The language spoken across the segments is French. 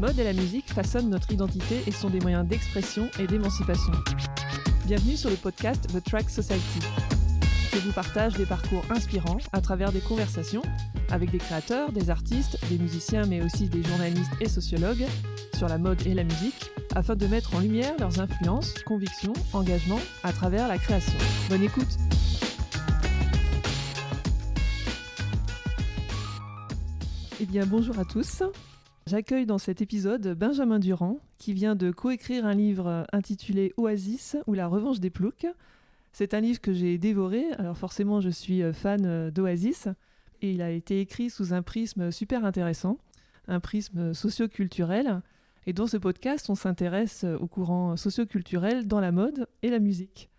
mode et la musique façonnent notre identité et sont des moyens d'expression et d'émancipation. Bienvenue sur le podcast The Track Society. Je vous partage des parcours inspirants à travers des conversations avec des créateurs, des artistes, des musiciens mais aussi des journalistes et sociologues sur la mode et la musique afin de mettre en lumière leurs influences, convictions, engagements à travers la création. Bonne écoute Eh bien bonjour à tous J'accueille dans cet épisode Benjamin Durand, qui vient de coécrire un livre intitulé Oasis ou la revanche des ploucs. C'est un livre que j'ai dévoré, alors forcément je suis fan d'Oasis, et il a été écrit sous un prisme super intéressant, un prisme socioculturel, et dans ce podcast on s'intéresse au courant socioculturel dans la mode et la musique.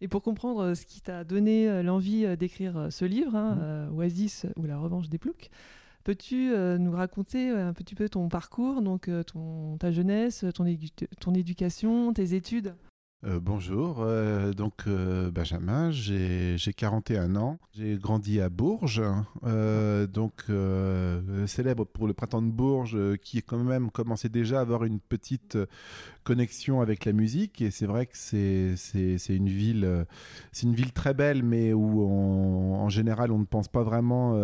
Et pour comprendre ce qui t'a donné l'envie d'écrire ce livre, hein, mmh. Oasis ou la revanche des ploucs, Peux-tu euh, nous raconter euh, un petit peu ton parcours, donc euh, ton, ta jeunesse, ton, ton éducation, tes études? Bonjour, donc Benjamin, j'ai 41 ans, j'ai grandi à Bourges, donc célèbre pour le printemps de Bourges, qui quand même commençait déjà à avoir une petite connexion avec la musique, et c'est vrai que c'est une ville, une ville très belle, mais où en général on ne pense pas vraiment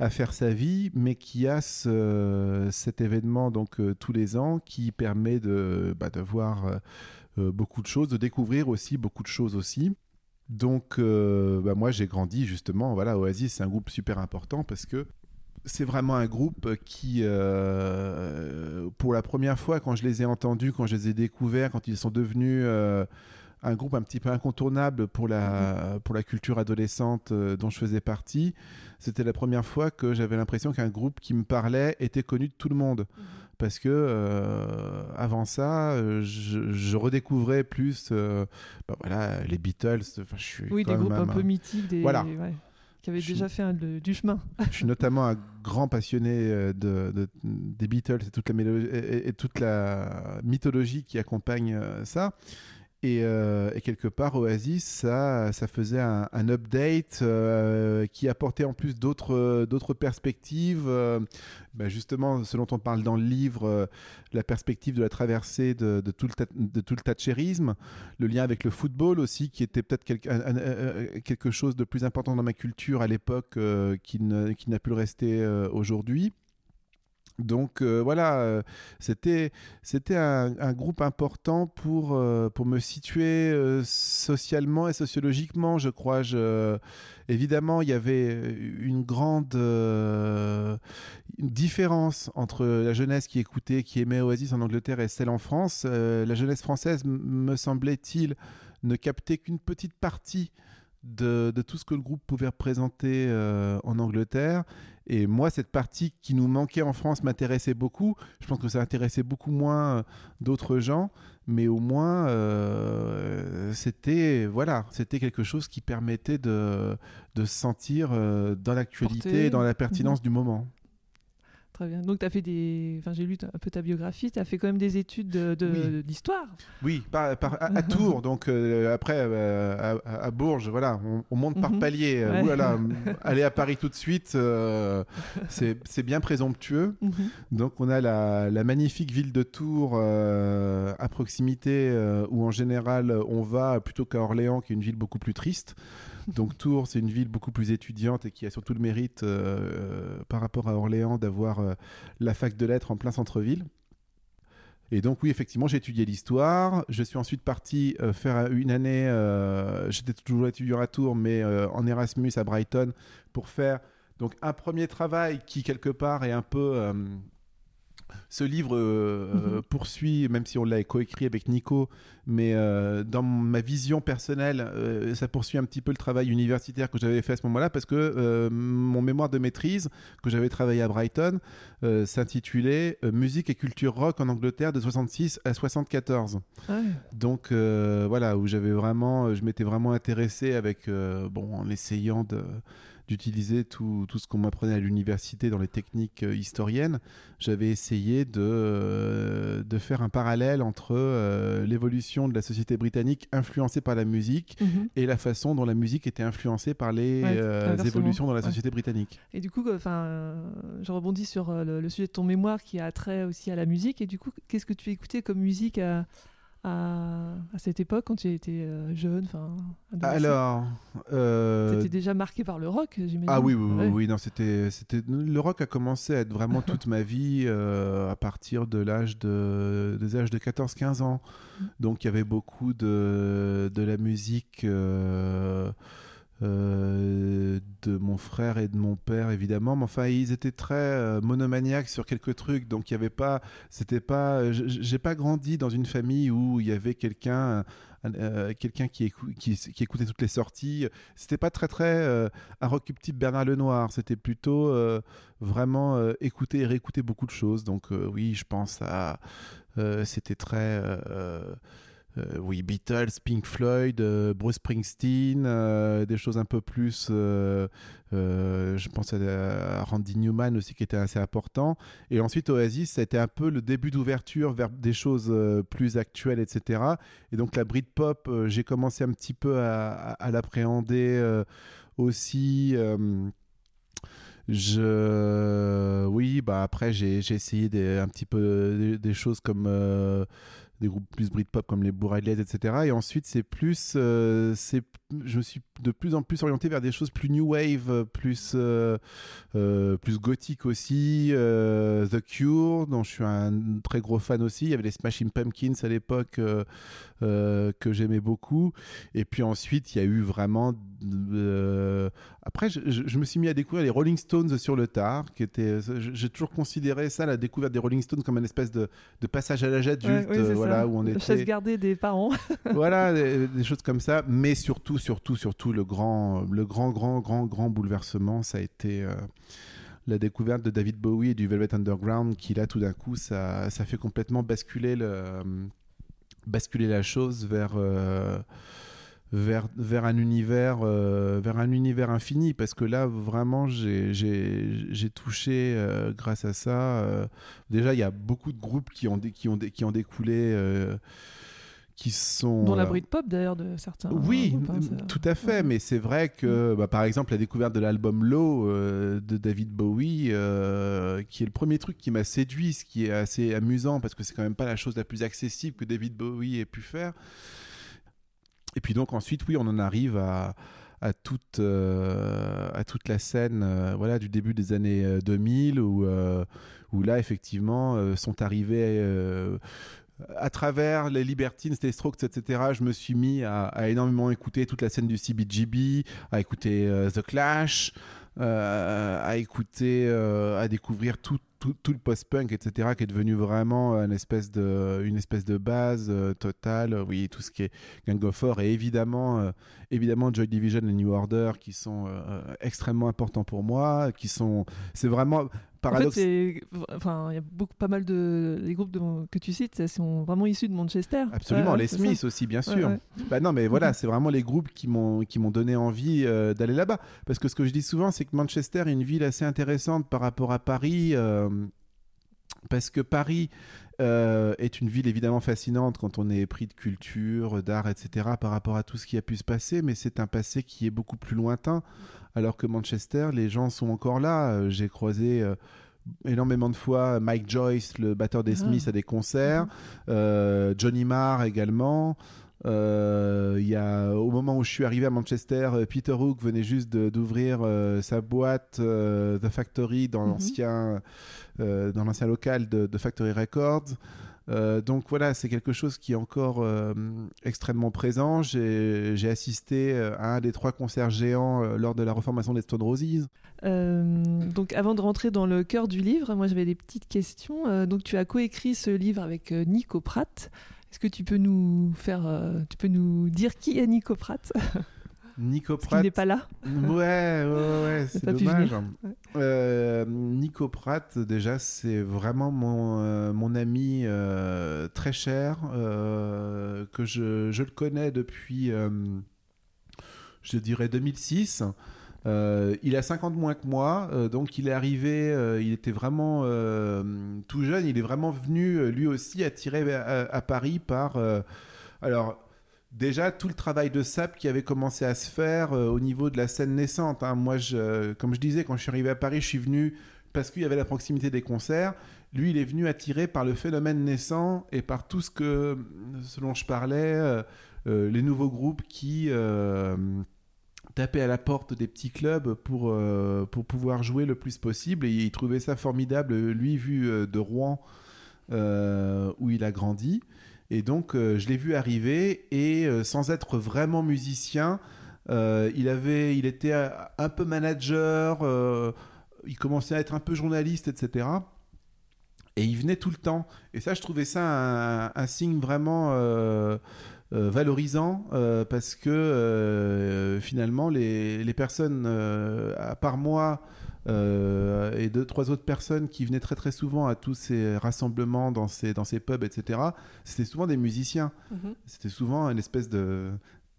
à faire sa vie, mais qui a cet événement donc euh, tous les ans qui permet de, bah, de voir euh, euh, beaucoup de choses, de découvrir aussi beaucoup de choses aussi. Donc, bah, moi, j'ai grandi justement. Voilà, Oasis, c'est un groupe super important parce que c'est vraiment un groupe qui, pour la première fois, quand je les ai entendus, quand je les ai découverts, quand ils sont devenus un groupe un petit peu incontournable pour la, pour la culture adolescente euh, dont je faisais partie. C'était la première fois que j'avais l'impression qu'un groupe qui me parlait était connu de tout le monde. Mhm. Parce que euh, avant ça, euh, je, redécouvrais plus bah voilà, les Beatles. Je suis oui, des groupes un, peu mythiques. Des... Voilà. qui avaient déjà fait du chemin. je suis notamment un grand passionné de, des Beatles et toute, la et, et toute la mythologie qui accompagne ça. Euh, et, quelque part, Oasis, ça, ça faisait un, update euh, qui apportait en plus d'autres, perspectives. Euh, bah, justement, ce dont on parle dans le livre, la perspective de la traversée de, tout, le de tout le lien avec le football aussi, qui était peut-être quelque, quelque chose de plus important dans ma culture à l'époque, qui, qui n'a pu le rester aujourd'hui. Donc euh, voilà, euh, c'était un, groupe important pour euh, pour me situer socialement et sociologiquement, je crois. Évidemment, il y avait une grande différence entre la jeunesse qui écoutait, qui aimait Oasis en Angleterre et celle en France. la jeunesse française, me semblait-il, ne captait qu'une petite partie de, tout ce que le groupe pouvait représenter euh, en Angleterre. Et moi, cette partie qui nous manquait en France m'intéressait beaucoup. Je pense que ça intéressait beaucoup moins euh, d'autres gens, mais au moins, euh, c'était voilà, c'était quelque chose qui permettait de, de se sentir dans l'actualité, dans la pertinence mhm. du moment. Très bien. Donc, tu as fait des. Enfin, j'ai lu un peu ta biographie. Tu as fait quand même des études d'histoire. De, oui. par, à, Tours. Donc, euh, après, euh, à, Bourges, voilà, on, monte par mhm. palier. Euh, aller à Paris tout de suite, c'est bien présomptueux. Mhm. Donc, on a la, la, magnifique ville de Tours à proximité, où en général, on va plutôt qu'à Orléans, qui est une ville beaucoup plus triste. Donc Tours, c'est une ville beaucoup plus étudiante et qui a surtout le mérite euh, par rapport à Orléans d'avoir euh, la fac de lettres en plein centre-ville. Et donc oui, effectivement, j'ai étudié l'histoire. Je suis ensuite parti euh, faire une année, j'étais toujours étudiant à Tours, mais en Erasmus à Brighton, pour faire donc un premier travail qui quelque part est un peu ce livre euh, mhm. poursuit, même si on l'a coécrit avec Nico, mais euh, dans ma vision personnelle, euh, ça poursuit un petit peu le travail universitaire que j'avais fait à ce moment-là, parce que mon mémoire de maîtrise, que j'avais travaillé à Brighton, s'intitulait Musique et culture rock en Angleterre de 66 à 74. Ah Donc voilà, où j'avais vraiment, je m'étais vraiment intéressé avec, bon, en essayant de d'utiliser tout, tout, ce qu'on m'apprenait à l'université dans les techniques euh, historiennes, j'avais essayé de, euh, de faire un parallèle entre euh, l'évolution de la société britannique influencée par la musique Mhm. et la façon dont la musique était influencée par les Ouais, euh, évolutions dans la Ouais. société britannique. Et du coup, enfin, je rebondis sur le, le sujet de ton mémoire qui a trait aussi à la musique. Et du coup, qu'est-ce que tu écoutais comme musique à, à, à cette époque quand tu étais euh, jeune, enfin, Alors, euh, T'étais déjà marqué par le rock, j'imagine. Ah oui, oui, oui, Ouais. oui, non, c'était, c'était, le rock a commencé à être vraiment toute ma vie euh, à partir de l'âge de, des âges de 14-15 ans. Donc il y avait beaucoup de, de la musique euh, euh, de mon frère et de mon père évidemment, mais enfin ils étaient très euh, monomaniaques sur quelques trucs, donc il y avait pas, c'était pas, j- j'ai pas grandi dans une famille où il y avait quelqu'un. euh, quelqu'un qui, qui, écoutait toutes les sorties c'était pas très très euh, un rock type Bernard Lenoir. C'était plutôt euh, vraiment euh, écouter et réécouter beaucoup de choses. Donc euh, oui, je pense à euh, c'était très euh, oui Beatles, Pink Floyd, euh, Bruce Springsteen, euh, des choses un peu plus. je pense à, Randy Newman aussi qui était assez important. Et ensuite Oasis, ça a été un peu le début d'ouverture vers des choses plus actuelles, etc. Et donc la Britpop, euh, j'ai commencé un petit peu à, l'appréhender aussi. je, oui, bah après j'ai essayé un petit peu des, choses comme des groupes plus Britpop comme les Bourrelets, etc. Et ensuite c'est plus, euh, c'est, je me suis de plus en plus orienté vers des choses plus new wave, plus euh, euh, plus gothique aussi. euh, The Cure, dont je suis un très gros fan aussi. Il y avait les Smashing Pumpkins à l'époque que j'aimais beaucoup. Et puis ensuite, il y a eu vraiment. Après, je, je- je me suis mis à découvrir les Rolling Stones sur le tard, qui était. J'ai toujours considéré ça, la découverte des Rolling Stones, comme une espèce de, de passage à l'âge adulte, Ouais, oui, voilà, ça. où on était chaise gardée des parents. voilà, des, des choses comme ça. Mais surtout, surtout, surtout, le grand, le grand, grand, grand, grand bouleversement, ça a été euh, la découverte de David Bowie et du Velvet Underground, qui là, tout d'un coup, ça, ça fait complètement basculer, le, basculer la chose vers. euh, vers, vers un univers euh, vers un univers infini parce que là vraiment j'ai touché grâce à ça déjà il y a beaucoup de groupes qui ont qui ont qui ont découlé qui sont Dont la euh, Britpop d'ailleurs de certains. oui, groupes, hein, ça- tout à fait, ouais. mais c'est vrai que, bah, par exemple, la découverte de l'album Low euh, de David Bowie, euh, qui est le premier truc qui m'a séduit, ce qui est assez amusant parce que c'est quand même pas la chose la plus accessible que David Bowie ait pu faire. Et puis donc ensuite, oui, on en arrive à, à toute, euh, à toute la scène euh, voilà, du début des années euh, 2000 où, euh, où là, effectivement, euh, sont arrivés euh, à travers les Libertines, les Strokes, etc., je me suis mis à, énormément écouter toute la scène du CBGB, à écouter euh, The Clash, euh, à écouter, euh, à découvrir tout, tout, tout le post-punk, etc., qui est devenu vraiment une espèce de, une espèce de base totale. Oui, tout ce qui est Gang of Four et évidemment, évidemment Joy Division et New Order qui sont extrêmement importants pour moi, qui sont, c'est vraiment En fait, enfin, il y a beaucoup, pas mal de les groupes de- que tu cites, sont vraiment issus de Manchester. Absolument, Ouais, les Smiths aussi, bien sûr. Ouais, ouais. Bah non, mais voilà, Mhm. c'est vraiment les groupes qui m'ont qui m'ont donné envie euh, d'aller là-bas. Parce que ce que je dis souvent, c'est que Manchester est une ville assez intéressante par rapport à Paris. euh, parce que Paris euh, est une ville évidemment fascinante quand on est pris de culture, d'art, etc. par rapport à tout ce qui a pu se passer, mais c'est un passé qui est beaucoup plus lointain. Alors que Manchester, les gens sont encore là. Euh, J'ai croisé euh, énormément de fois Mike Joyce, le batteur des Ah. Smiths, à des concerts. Euh, Johnny Marr également. Euh, il y a, au moment où je suis arrivé à Manchester, euh, Peter Hook venait juste d'ouvrir euh, sa boîte The Factory dans Mhm. l'ancien dans l'ancien local de, de Factory Records. Euh, donc voilà, c'est quelque chose qui est encore euh, extrêmement présent. J'ai assisté à un des trois concerts géants euh, lors de la reformation des Stone Roses. Donc, avant de rentrer dans le cœur du livre, moi j'avais des petites questions. Donc, tu as coécrit ce livre avec Nico Pratt. Est-ce que tu peux nous faire, euh, tu peux nous dire qui est Nico Pratt Nico Pratt. n'est pas là. Ouais, ouais, ouais, c'est dommage. Ouais. Euh, Nico Pratt, déjà, c'est vraiment mon, euh, mon ami euh, très cher, que je, je le connais depuis, je dirais, 2006. Euh, il a 50 moins que moi, euh, donc il est arrivé, euh, il était vraiment tout jeune, il est vraiment venu lui aussi attiré à, Paris par... alors, déjà, tout le travail de SAP qui avait commencé à se faire au niveau de la scène naissante. hein. Moi, comme je disais, quand je suis arrivé à Paris, je suis venu parce qu'il y avait la proximité des concerts. Lui, il est venu attiré par le phénomène naissant et par tout ce que, ce dont je parlais, les nouveaux groupes qui tapaient à la porte des petits clubs pour, euh, pour pouvoir jouer le plus possible. Et il trouvait ça formidable, lui, vu euh, de Rouen, euh, où il a grandi. Et donc, je l'ai vu arriver et sans être vraiment musicien, il, avait, il était un peu manager, il commençait à être un peu journaliste, etc. Et il venait tout le temps. Et ça, je trouvais ça un, signe vraiment valorisant euh, parce que euh, finalement, les, les personnes, euh, à part moi euh, et deux, trois autres personnes qui venaient très très souvent à tous ces rassemblements dans ces, dans ces pubs, etc., c'était souvent des musiciens. Mhm. C'était souvent une espèce de.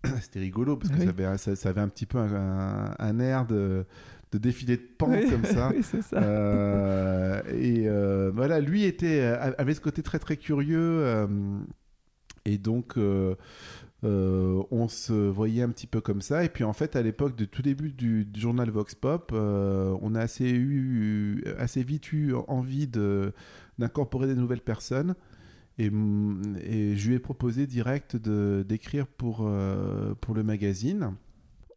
C'était rigolo parce que Oui. ça, avait, ça, ça avait un petit peu un, un- air de, de défilé de pan Oui, comme ça. oui, ça. Euh, et euh, voilà, lui était, avait ce côté très très curieux. Et donc, euh, euh, on se voyait un petit peu comme ça. Et puis en fait, à l'époque de tout début du, journal Vox Pop, euh, on a assez, eu, assez vite eu envie d'incorporer des nouvelles personnes. Et, je lui ai proposé direct d'écrire pour, pour le magazine.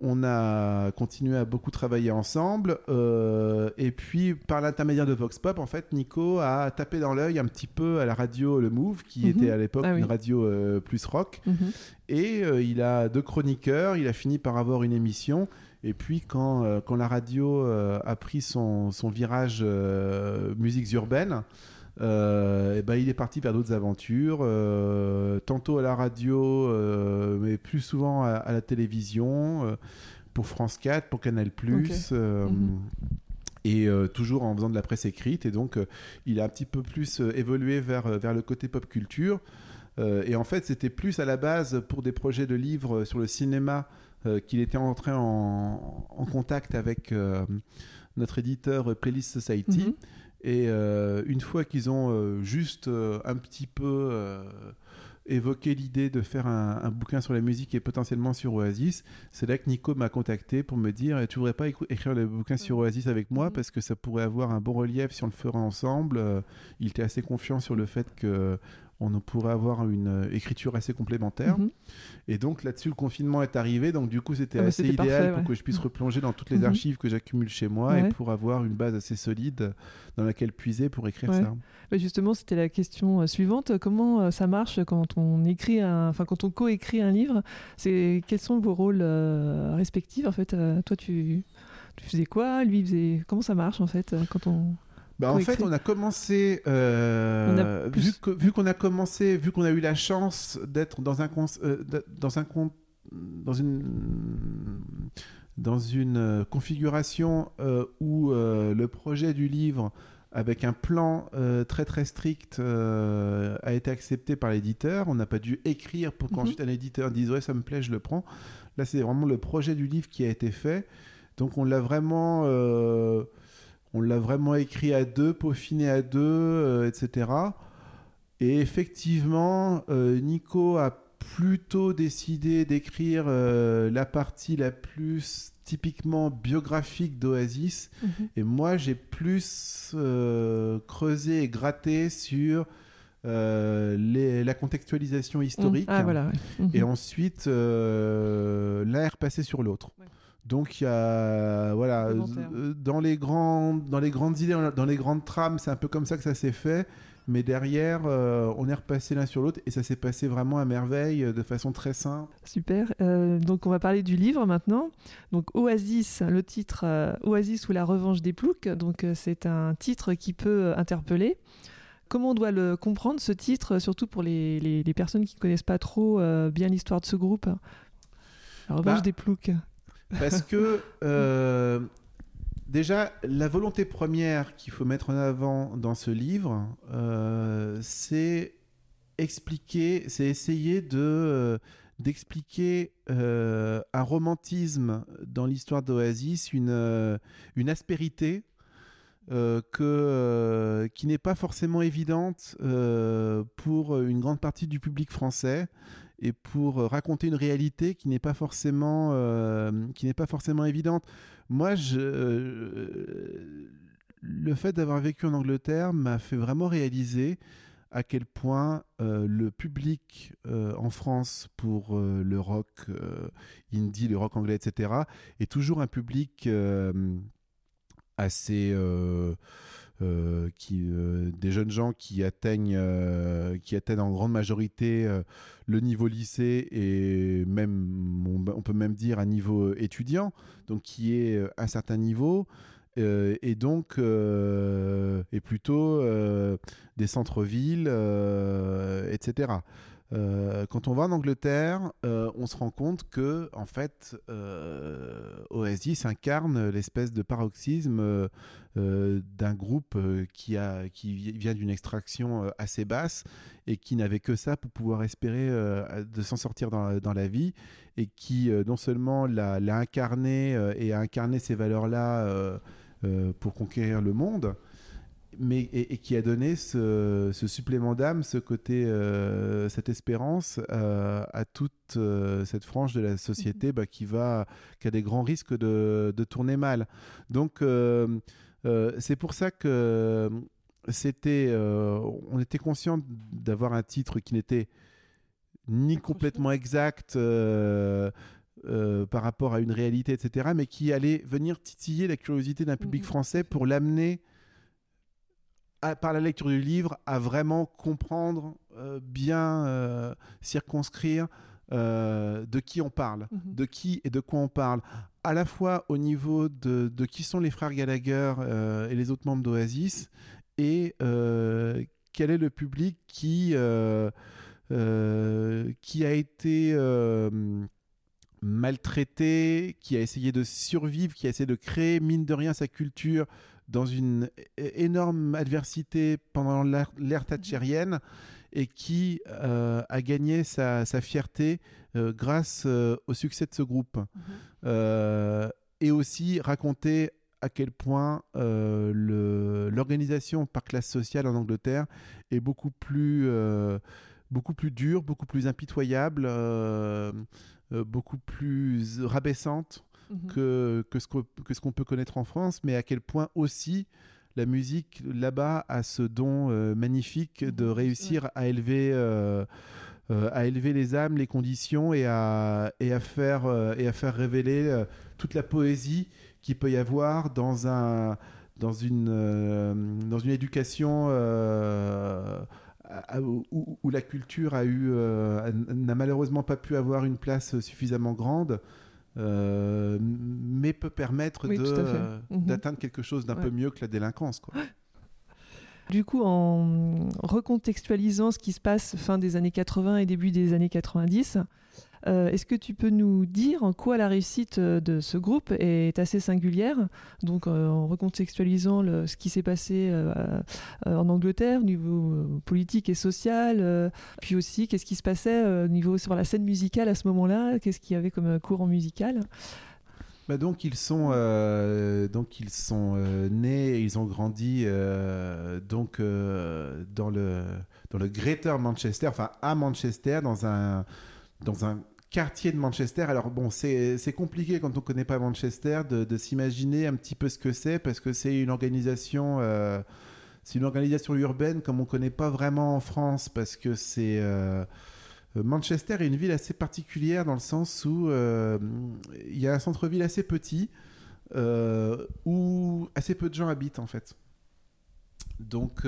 On a continué à beaucoup travailler ensemble. euh, et puis, par l'intermédiaire de Vox Pop, en fait, Nico a tapé dans l'œil un petit peu à la radio Le Move, qui Mhm. était à l'époque Ah oui. une radio euh, plus rock. Mhm. Et euh, il a deux chroniqueurs, il a fini par avoir une émission. Et puis quand, quand la radio a pris son, son virage musiques urbaines, euh, eh ben, il est parti vers d'autres aventures, euh, tantôt à la radio, euh, mais plus souvent à, à la télévision, pour France 4, pour Canal+. euh, Mhm. Et toujours en faisant de la presse écrite. Et donc, il a un petit peu plus évolué vers, vers le côté pop culture. Et en fait, c'était plus à la base pour des projets de livres sur le cinéma euh, qu'il était entré en, en contact avec euh, notre éditeur Playlist Society. Mhm. Et euh, une fois qu'ils ont euh, juste euh, un petit peu évoqué l'idée de faire un, un bouquin sur la musique et potentiellement sur Oasis, c'est là que Nico m'a contacté pour me dire Tu voudrais pas écrire le bouquin sur Oasis avec moi Mhm. parce que ça pourrait avoir un bon relief si on le ferait ensemble? Il était assez confiant sur le fait que on pourrait avoir une euh, écriture assez complémentaire. Mhm. Et donc là-dessus, le confinement est arrivé. Donc du coup, c'était Ah assez idéal parfait, pour ouais. que je puisse replonger dans toutes les Mhm. archives que j'accumule chez moi Ouais. et pour avoir une base assez solide dans laquelle puiser pour écrire Ouais. ça. Bah, justement, c'était la question euh, suivante. Comment euh, ça marche quand on écrit, un... enfin quand on coécrit un livre? C'est quels sont vos rôles euh, respectifs en fait? Euh, Toi, tu... tu faisais quoi? Lui, il faisait. Comment ça marche en fait quand on Bah, en fait, on a commencé, euh, On a plus- vu qu'on a commencé, vu qu'on a eu la chance d'être dans un euh, dans un con- dans une dans une euh, configuration euh, où le projet du livre avec un plan euh, très très strict euh, a été accepté par l'éditeur. On n'a pas dû écrire pour Mhm. qu'ensuite un éditeur dise ouais ça me plaît, je le prends. Là c'est vraiment le projet du livre qui a été fait. Donc on l'a vraiment euh, on l'a vraiment écrit à deux, peaufiné à deux, euh, etc. Et effectivement, euh, Nico a plutôt décidé d'écrire euh, la partie la plus typiquement biographique d'Oasis. Et moi, j'ai plus creusé et gratté sur euh, les- la contextualisation historique. Ah voilà. ouais. Mhm. Et ensuite, euh, l'un est repassé sur l'autre. Ouais. Donc il y a voilà Complémentaire. euh, dans les grandes dans les grandes idées dans les grandes trames c'est un peu comme ça que ça s'est fait mais derrière euh, on est repassé l'un sur l'autre et ça s'est passé vraiment à merveille euh, de façon très simple Super. Euh, donc on va parler du livre maintenant. Donc Oasis, le titre euh, Oasis ou la revanche des ploucs. Donc euh, c'est un titre qui peut euh, interpeller. Comment on doit le comprendre ce titre, surtout pour les, les- les personnes qui connaissent pas trop euh, bien l'histoire de ce groupe? La revanche Bah, des ploucs. Parce que euh, déjà la volonté première qu'il faut mettre en avant dans ce livre euh, c'est expliquer c'est essayer de euh, d'expliquer un romantisme dans l'histoire d'Oasis, une, une aspérité que, qui n'est pas forcément évidente pour une grande partie du public français et pour raconter une réalité qui n'est pas forcément qui n'est pas forcément évidente. Moi, je, le fait d'avoir vécu en Angleterre m'a fait vraiment réaliser à quel point euh, le public euh, en France pour euh, le rock indie, le rock anglais, etc., est toujours un public assez... qui, des jeunes gens qui atteignent, qui atteignent en grande majorité le niveau lycée et même, on, on, peut même dire un niveau étudiant, donc qui est un certain niveau. Euh, et donc euh, et plutôt euh, des centres-villes, etc. quand on va en Angleterre, on se rend compte que en fait, Oasis incarne l'espèce de paroxysme d'un groupe qui, vient d'une extraction assez basse et qui n'avait que ça pour pouvoir espérer de s'en sortir dans, la vie et qui non seulement l'a incarné et a incarné ces valeurs-là euh, pour conquérir le monde, mais et, qui a donné ce, supplément d'âme, ce côté, euh, cette espérance euh, à toute cette frange de la société bah, qui va, qui a des grands risques de, tourner mal. Donc c'est pour ça que c'était, on était conscient d'avoir un titre qui n'était ni complètement exact, euh, par rapport à une réalité, etc., mais qui allait venir titiller la curiosité d'un public mhm. français pour l'amener, par la lecture du livre, à vraiment comprendre, euh, bien euh, circonscrire de qui on parle, mhm. de qui et de quoi on parle, à la fois au niveau de, de qui sont les frères Gallagher et les autres membres d'Oasis, et quel est le public qui, qui a été maltraité, qui a essayé de survivre, qui a essayé de créer, mine de rien, sa culture dans une énorme adversité pendant l'ère thatchérienne et qui euh, a gagné sa, fierté euh, grâce euh, au succès de ce groupe. Mhm. et aussi raconter à quel point l'organisation par classe sociale en Angleterre est beaucoup plus, beaucoup plus dure, beaucoup plus impitoyable. Euh, beaucoup plus rabaissante mhm. que, que ce qu'on peut connaître en France, mais à quel point aussi la musique là-bas a ce don euh, magnifique de mhm. réussir à élever. Euh, à élever les âmes, les conditions et à, et à, faire, et à faire révéler toute la poésie qu'il peut y avoir dans, un, dans, une, dans une éducation où, la culture a eu euh, n'a malheureusement pas pu avoir une place suffisamment grande. Euh, mais peut permettre de, mhm. d'atteindre quelque chose d'un peu mieux que la délinquance. Quoi. Du coup, en recontextualisant ce qui se passe fin des années 80 et début des années 90, euh, est-ce que tu peux nous dire en quoi la réussite euh, de ce groupe est assez singulière? Donc, euh, en recontextualisant ce qui s'est passé en Angleterre au niveau politique et social, puis aussi qu'est-ce qui se passait au niveau sur la scène musicale à ce moment-là? Qu'est-ce qu'il y avait comme courant musical? Bah donc ils sont donc ils sont nés ils ont grandi donc dans le dans le Greater Manchester enfin à Manchester dans un dans un quartier de Manchester. Alors bon, c'est compliqué quand on ne connaît pas Manchester de, s'imaginer un petit peu ce que c'est parce que c'est une organisation, euh, c'est une organisation urbaine comme on ne connaît pas vraiment en France parce que c'est euh, Manchester est une ville assez particulière dans le sens où euh, il y a un centre-ville assez petit où assez peu de gens habitent en fait. Donc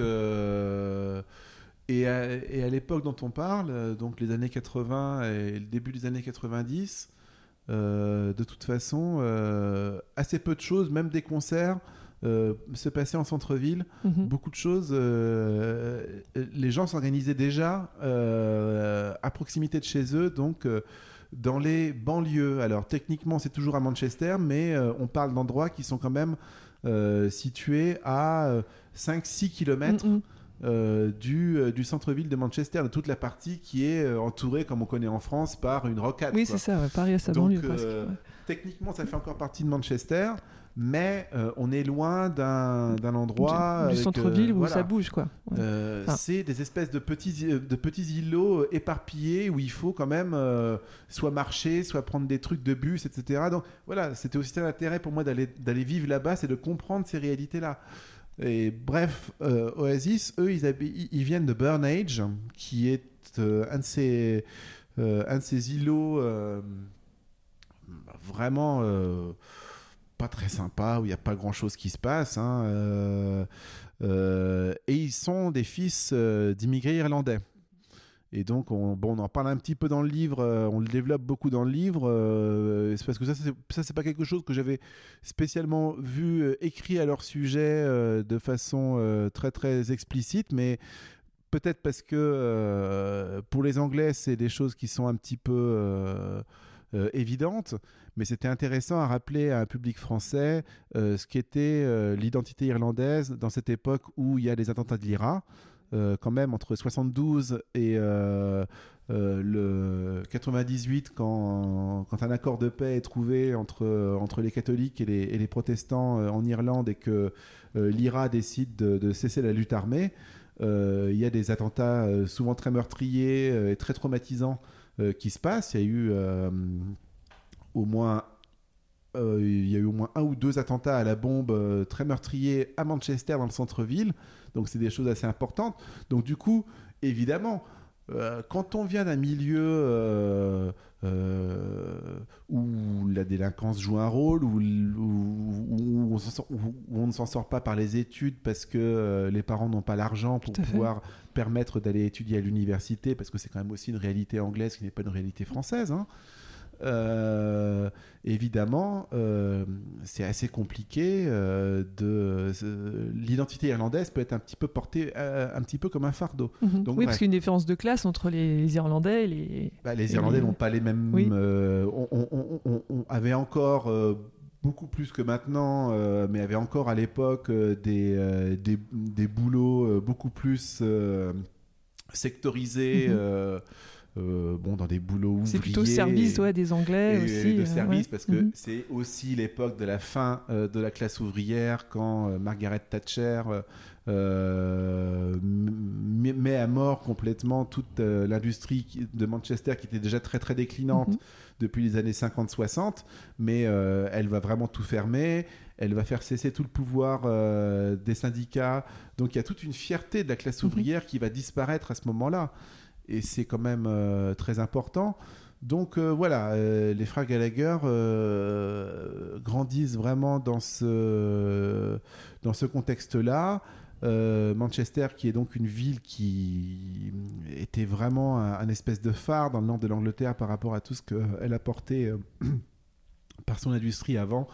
et à, l'époque dont on parle, euh, donc les années 80 et le début des années 90, euh, de toute façon, euh, assez peu de choses, même des concerts, se passaient en centre-ville. Mhm. Beaucoup de choses, les gens s'organisaient déjà à proximité de chez eux, donc dans les banlieues. Alors techniquement, c'est toujours à Manchester, mais on parle d'endroits qui sont quand même situés à 5-6 km euh, du, euh, du centre-ville de Manchester, de toute la partie qui est euh, entourée, comme on connaît en France, par une rocade. Oui, c'est ça, ouais, Paris à sa Donc, banlieue presque. ouais. Techniquement, ça fait encore partie de Manchester, mais on est loin d'un endroit. du centre-ville où voilà. ça bouge, quoi. Ouais. Ah. C'est des espèces de petits, de petits îlots éparpillés où il faut quand même soit marcher, soit prendre des trucs de bus, etc. Donc voilà, c'était aussi un intérêt pour moi d'aller d'aller vivre là-bas, c'est de comprendre ces réalités-là. Et bref, euh, Oasis, eux, ils, viennent de Burnage, qui est euh, un, de ces, euh, un de ces îlots vraiment pas très sympa, où il n'y a pas grand-chose qui se passe. hein, et ils sont des fils d'immigrés irlandais. Et donc, on, bon, on en parle un petit peu dans le livre, euh, on le développe beaucoup dans le livre. euh, parce que ça, c'est, ça, pas quelque chose que j'avais spécialement vu euh, écrit à leur sujet de façon très très explicite, mais peut-être parce que pour les Anglais, c'est des choses qui sont un petit peu évidentes. Mais c'était intéressant à rappeler à un public français ce qu'était l'identité irlandaise dans cette époque où il y a les attentats de l'IRA. Euh, quand même entre 72 et euh, euh, le 98 quand, quand un accord de paix est trouvé entre, entre les catholiques et les, et les protestants euh, en Irlande et que l'IRA décide de, cesser la lutte armée, il y a des attentats souvent très meurtriers et très traumatisants qui se passent. Il y a eu au moins il y a eu au moins un ou deux attentats à la bombe très meurtriers à Manchester dans le centre-ville. Donc c'est des choses assez importantes. Donc du coup, évidemment, euh, quand on vient d'un milieu euh, euh, où la délinquance joue un rôle, où, où- où on, s'en sort- où on ne s'en sort pas par les études parce que les parents n'ont pas l'argent pour pouvoir permettre d'aller étudier à l'université, parce que c'est quand même aussi une réalité anglaise qui n'est pas une réalité française. hein. Euh, évidemment, euh, c'est assez compliqué. euh, de l'identité irlandaise peut être un petit peu portée un petit peu comme un fardeau. Mhm. donc, oui, bref. parce qu'il y a une différence de classe entre les Irlandais et les. Bah, les Et Irlandais les- n'ont pas les mêmes. Oui. on, on- on- on- on avait encore beaucoup plus que maintenant, euh, mais avait encore à l'époque euh, des, euh, des, des boulots beaucoup plus sectorisés. Mhm. Euh, bon, dans des boulots ouvriers. C'est plutôt service ouais, des Anglais et aussi. de euh, service ouais. parce que Mhm. c'est aussi l'époque de la fin euh, de la classe ouvrière quand Margaret Thatcher met à mort complètement toute l'industrie de Manchester qui était déjà très très déclinante Mhm. depuis les années 50-60 mais elle va vraiment tout fermer elle va faire cesser tout le pouvoir euh, des syndicats donc il y a toute une fierté de la classe Mhm. ouvrière qui va disparaître à ce moment-là et c'est quand même euh, très important. Donc euh, voilà, euh, les frères Gallagher grandissent vraiment dans ce, dans ce contexte-là. Manchester, qui est donc une ville qui était vraiment un, espèce de phare dans le nord de l'Angleterre par rapport à tout ce qu'elle apportait par son industrie avant,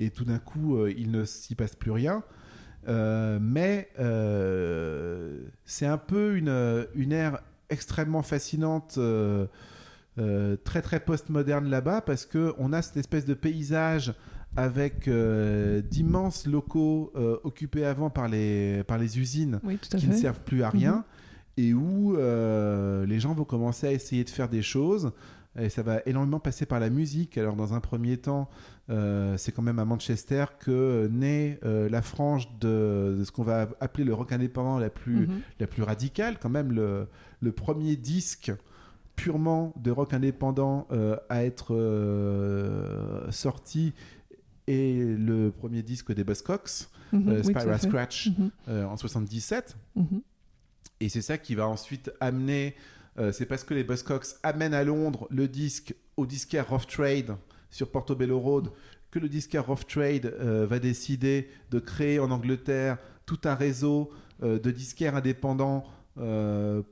et tout d'un coup, il ne s'y passe plus rien. Mais c'est un peu une, une ère extrêmement fascinante, euh, euh, très très postmoderne là-bas, parce que on a cette espèce de paysage avec euh, d'immenses locaux euh, occupés avant par les, par les usines Oui, qui fait. ne servent plus à rien Mhm. et où les gens vont commencer à essayer de faire des choses. Et ça va énormément passer par la musique. Alors, dans un premier temps, euh, c'est quand même à Manchester que naît euh, la frange de, de ce qu'on va appeler le rock indépendant la plus, Mhm. la plus radicale. Quand même, le, le premier disque purement de rock indépendant euh, à être sorti est le premier disque des Buzzcocks, Oui, Spyro fait. Scratch, Mhm. en 77. Mhm. Et c'est ça qui va ensuite amener. Euh, c'est parce que les Buzzcocks amènent à Londres le disque au disquaire Rough Trade sur Portobello Road que le disquaire Rough Trade euh, va décider de créer en Angleterre tout un réseau euh, de disquaires indépendants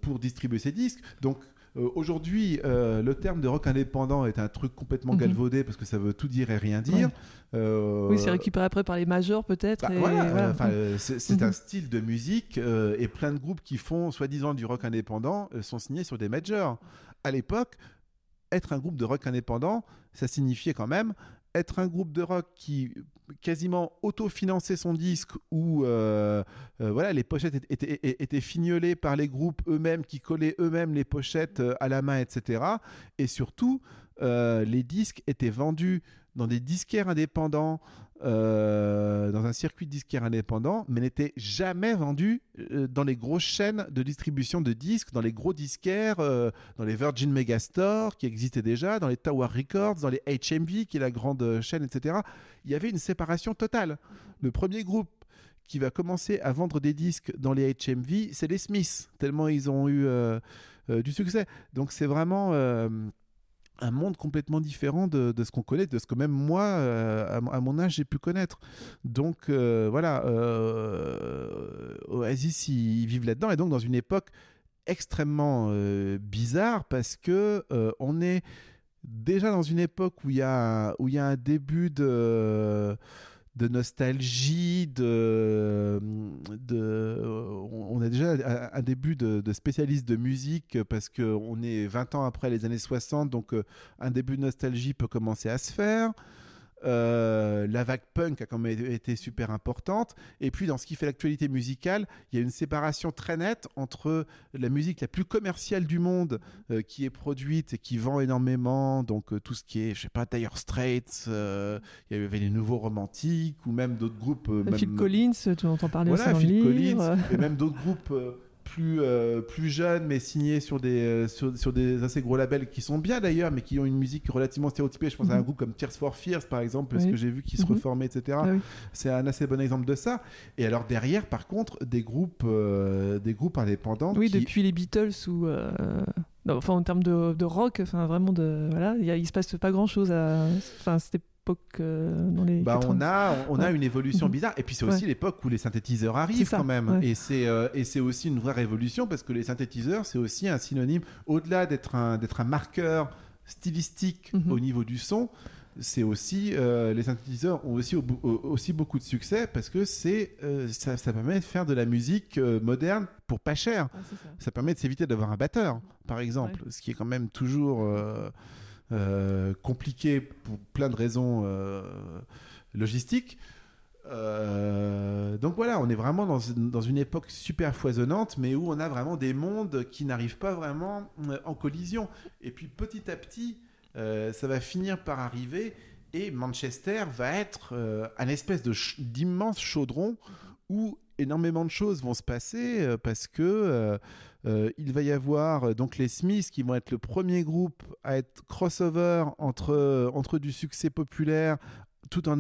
pour distribuer ces disques. Donc euh, aujourd'hui, euh, le terme de rock indépendant est un truc complètement Mhm. galvaudé parce que ça veut tout dire et rien dire. Euh, Oui, c'est récupéré après par les majors peut-être. bah, et voilà, voilà. enfin, c'est c'est Mhm. un style de musique et plein de groupes qui font soi-disant du rock indépendant sont signés sur des majors. À l'époque, être un groupe de rock indépendant, ça signifiait quand même être un groupe de rock qui quasiment autofinancer son disque où euh, euh, voilà les pochettes étaient, étaient, fignolées par les groupes eux-mêmes qui collaient eux-mêmes les pochettes euh, à la main etc et surtout les disques étaient vendus dans des disquaires indépendants euh, dans un circuit disquaire indépendant, mais n'était jamais vendu euh, dans les grosses chaînes de distribution de disques, dans les gros disquaires, euh, dans les Virgin Megastore qui existaient déjà, dans les Tower Records, dans les HMV qui est la grande chaîne, etc. Il y avait une séparation totale. Le premier groupe qui va commencer à vendre des disques dans les HMV, c'est les Smiths, tellement ils ont eu du succès. Donc c'est vraiment un monde complètement différent de, ce qu'on connaît, de ce que même moi, euh, à, mon âge, j'ai pu connaître. Donc euh, voilà, euh, Oasis, ils, vivent là-dedans, et donc dans une époque extrêmement bizarre, parce que on est déjà dans une époque où il y a, y a un début de de nostalgie, de, de, on a déjà un début de, de spécialiste de musique parce qu'on est 20 ans après les années 60, donc euh, un début de nostalgie peut commencer à se faire. Euh, la vague punk a quand même été super importante. Et puis, dans ce qui fait l'actualité musicale, il y a une séparation très nette entre la musique la plus commerciale du monde, euh, qui est produite et qui vend énormément, donc euh, tout ce qui est, je sais pas, Dire Straits, il y avait les nouveaux romantiques, ou même d'autres groupes. Phil Collins, tu entends parler voilà, Phil Collins, et même d'autres groupes plus, euh, plus jeunes, mais signés sur des, euh, sur, sur, des assez gros labels qui sont bien d'ailleurs, mais qui ont une musique relativement stéréotypée. Je pense à un mhm. groupe comme Tears for Fears, par exemple, parce que j'ai vu qu'ils se mhm. reformaient, etc. Ah C'est un assez bon exemple de ça. Et alors derrière, par contre, des groupes, euh, des groupes indépendants. Oui, depuis les Beatles ou. enfin, en termes de, de rock, enfin vraiment de voilà, il, se passe pas grand chose. Enfin, c'était euh, dans les bah, on a on a une évolution mhm. bizarre et puis c'est aussi l'époque où les synthétiseurs arrivent quand même. et c'est euh, et c'est aussi une vraie révolution parce que les synthétiseurs c'est aussi un synonyme au-delà d'être un d'être un marqueur stylistique mhm. au niveau du son c'est aussi euh, les synthétiseurs ont aussi aussi beaucoup de succès parce que c'est ça, ça, permet de faire de la musique moderne pour pas cher. Ça. permet de s'éviter d'avoir un batteur par exemple ce qui est quand même toujours euh, compliqué pour plein de raisons euh, logistiques. Euh, donc voilà, on est vraiment dans, dans, une époque super foisonnante, mais où on a vraiment des mondes qui n'arrivent pas vraiment en collision. Et puis petit à petit, ça va finir par arriver et Manchester va être un espèce d'immense chaudron où énormément de choses vont se passer parce que euh, il va y avoir euh, donc les Smiths qui vont être le premier groupe à être crossover entre, entre du succès populaire tout en,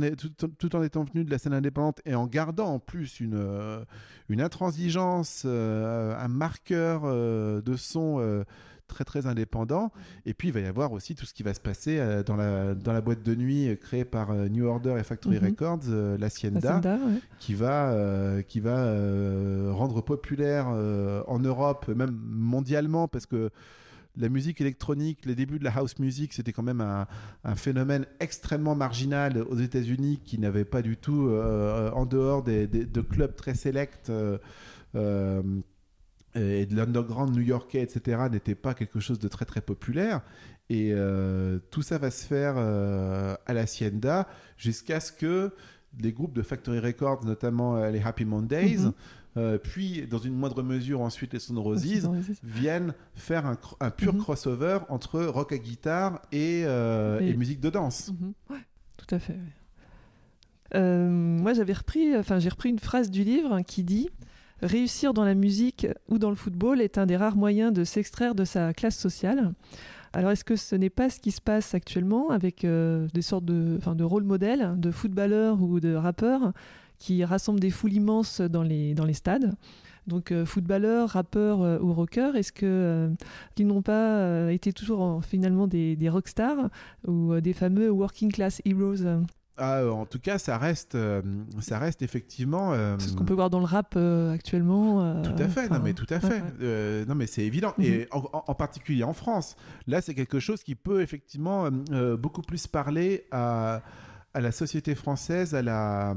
tout, en étant venu de la scène indépendante et en gardant en plus une, euh, une intransigeance, un marqueur de son très très indépendant. Et puis il va y avoir aussi tout ce qui va se passer euh, dans, la, dans la boîte de nuit euh, créée par euh, New Order et Factory mhm. Records, la Sienda, qui va, qui va rendre populaire en Europe, même mondialement, parce que la musique électronique, les débuts de la house music, c'était quand même un, un, phénomène extrêmement marginal aux États-Unis qui n'avait pas du tout, en dehors des, de clubs très sélects, et de l'underground new-yorkais, etc., n'était pas quelque chose de très très populaire. Et euh, tout ça va se faire euh, à la Hacienda jusqu'à ce que les groupes de Factory Records, notamment euh, les Happy Mondays, mhm. puis dans une moindre mesure ensuite les Stone Roses, viennent faire un, pur mhm. crossover entre rock à guitare et, musique de danse. Mhm. tout à fait. moi, j'avais repris, enfin, j'ai repris une phrase du livre qui dit Réussir dans la musique ou dans le football est un des rares moyens de s'extraire de sa classe sociale. Alors est-ce que ce n'est pas ce qui se passe actuellement avec euh, des sortes de, de rôles modèles, de footballeurs ou de rappeurs qui rassemblent des foules immenses dans les, dans les stades? Donc euh, footballeurs, rappeurs euh, ou rockers, est-ce que qu'ils n'ont pas été toujours finalement des, des rockstars ou des fameux working class heroes? Ah, euh, en tout cas, ça reste, euh, ça reste effectivement. Euh, c'est ce qu'on peut voir dans le rap actuellement. tout à fait, non mais tout à fait. non mais c'est évident. Et mhm. en, particulier en France, là c'est quelque chose qui peut effectivement beaucoup plus parler à, à, la société française, à la,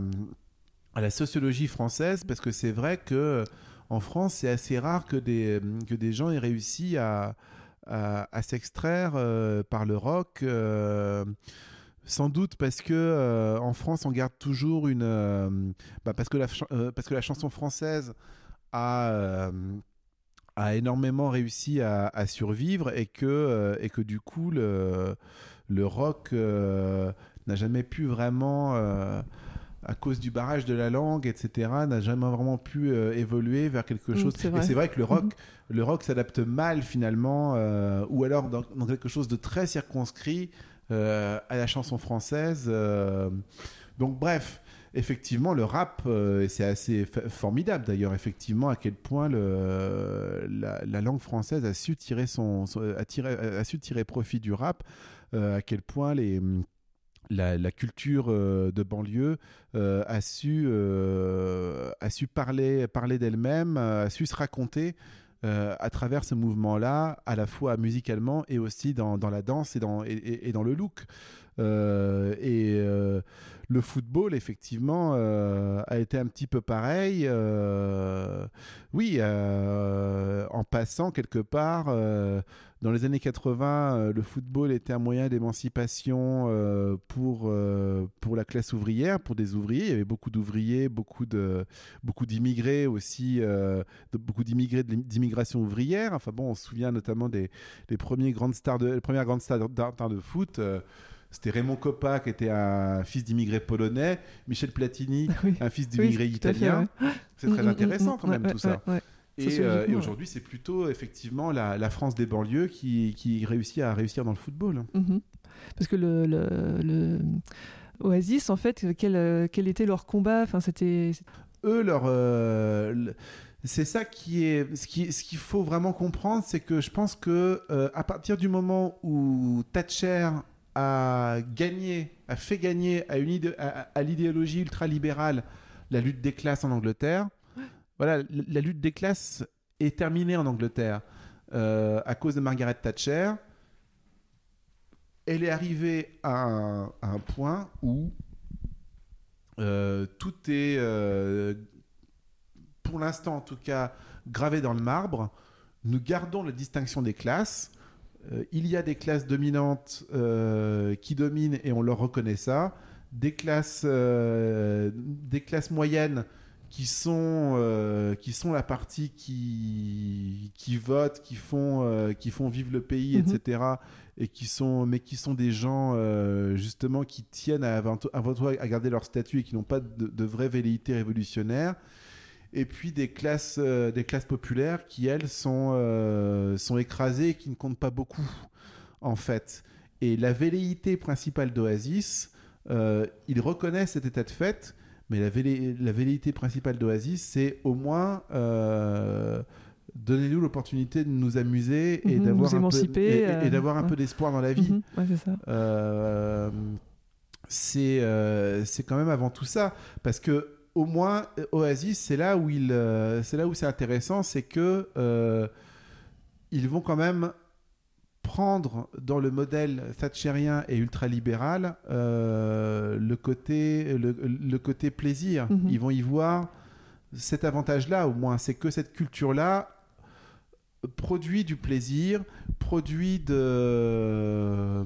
à la sociologie française, parce que c'est vrai que en France c'est assez rare que des, que des gens aient réussi à, à, à s'extraire par le rock sans doute parce que en France, on garde toujours une. Bah, parce, que la, parce que la chanson française a a énormément réussi à, survivre et que, et que du coup le, le rock n'a jamais pu vraiment à cause du barrage de la langue, etc., n'a jamais vraiment pu euh, évoluer vers quelque mm, chose. et c'est vrai que le rock, mm-hmm. le rock s'adapte mal finalement, euh, ou alors dans, quelque chose de très circonscrit euh, à la chanson française. donc bref, effectivement, le rap, et c'est assez formidable d'ailleurs, effectivement, à quel point la, langue française a su tirer son, a, a su tirer profit du rap, à quel point la, culture euh, de banlieue euh, a, su, euh, a su parler, parler d'elle-même, a su se raconter à travers ce mouvement-là, à la fois musicalement et aussi dans, la danse et dans, le look. et le football, effectivement, a été un petit peu pareil. oui, en passant quelque part dans les années 80, euh, le football était un moyen d'émancipation euh, pour, euh, pour la classe ouvrière, pour des ouvriers. Il y avait beaucoup d'ouvriers, beaucoup de beaucoup d'immigrés aussi, de, beaucoup d'immigrés d'immigration ouvrière. Enfin bon, on se souvient notamment des, des premiers grandes stars de, les premières grandes stars de, de foot. c'était Raymond Coppa qui était un fils d'immigré polonais, Michel Platini, un fils d'immigré italien. C'est très mm, mm, mm, intéressant quand même tout ça. Euh, et, aujourd'hui, c'est plutôt effectivement la, France des banlieues qui, qui, réussit à réussir dans le football. Mhm. Parce que le, le, Oasis, en fait, quel, quel était leur combat? Enfin, c'était... Eux, leur... Euh, c'est ça qui est ce qu'il ce qu'il faut vraiment comprendre, c'est que je pense que euh, à partir du moment où Thatcher a gagné, a fait gagner à, une à l'idéologie ultralibérale la lutte des classes en Angleterre, voilà, la lutte des classes est terminée en Angleterre euh, à cause de Margaret Thatcher. Elle est arrivée à un, point où euh, tout est, euh, pour l'instant en tout cas, gravé dans le marbre. Nous gardons la distinction des classes. il y a des classes dominantes qui dominent et on leur reconnaît ça. Des classes, des classes moyennes qui sont, euh, qui sont la partie qui, qui vote, qui font, euh, qui font vivre le pays, mhm. etc. Et qui sont, mais qui sont des gens, euh, justement, qui tiennent à, avant, à garder leur statut et qui n'ont pas de, de, vraie velléité révolutionnaire. Et puis des classes, des classes populaires qui, elles, sont, sont écrasées et qui ne comptent pas beaucoup, en fait. Et la velléité principale d'Oasis, ils reconnaissent cet état de fait, mais la, velléité principale d'Oasis, c'est au moins euh, donnez-nous l'opportunité de nous amuser et mhm, d'avoir un, peu, et, euh, d'avoir un peu d'espoir dans la vie. Mhm, c'est euh, c'est quand même avant tout ça, parce que au moins Oasis, c'est là où il, c'est là où c'est intéressant, c'est que ils vont quand même prendre dans le modèle thatchérien et ultralibéral euh, le, côté, le, côté plaisir. Mhm. Ils vont y voir cet avantage-là, au moins. C'est que cette culture-là produit du plaisir, produit de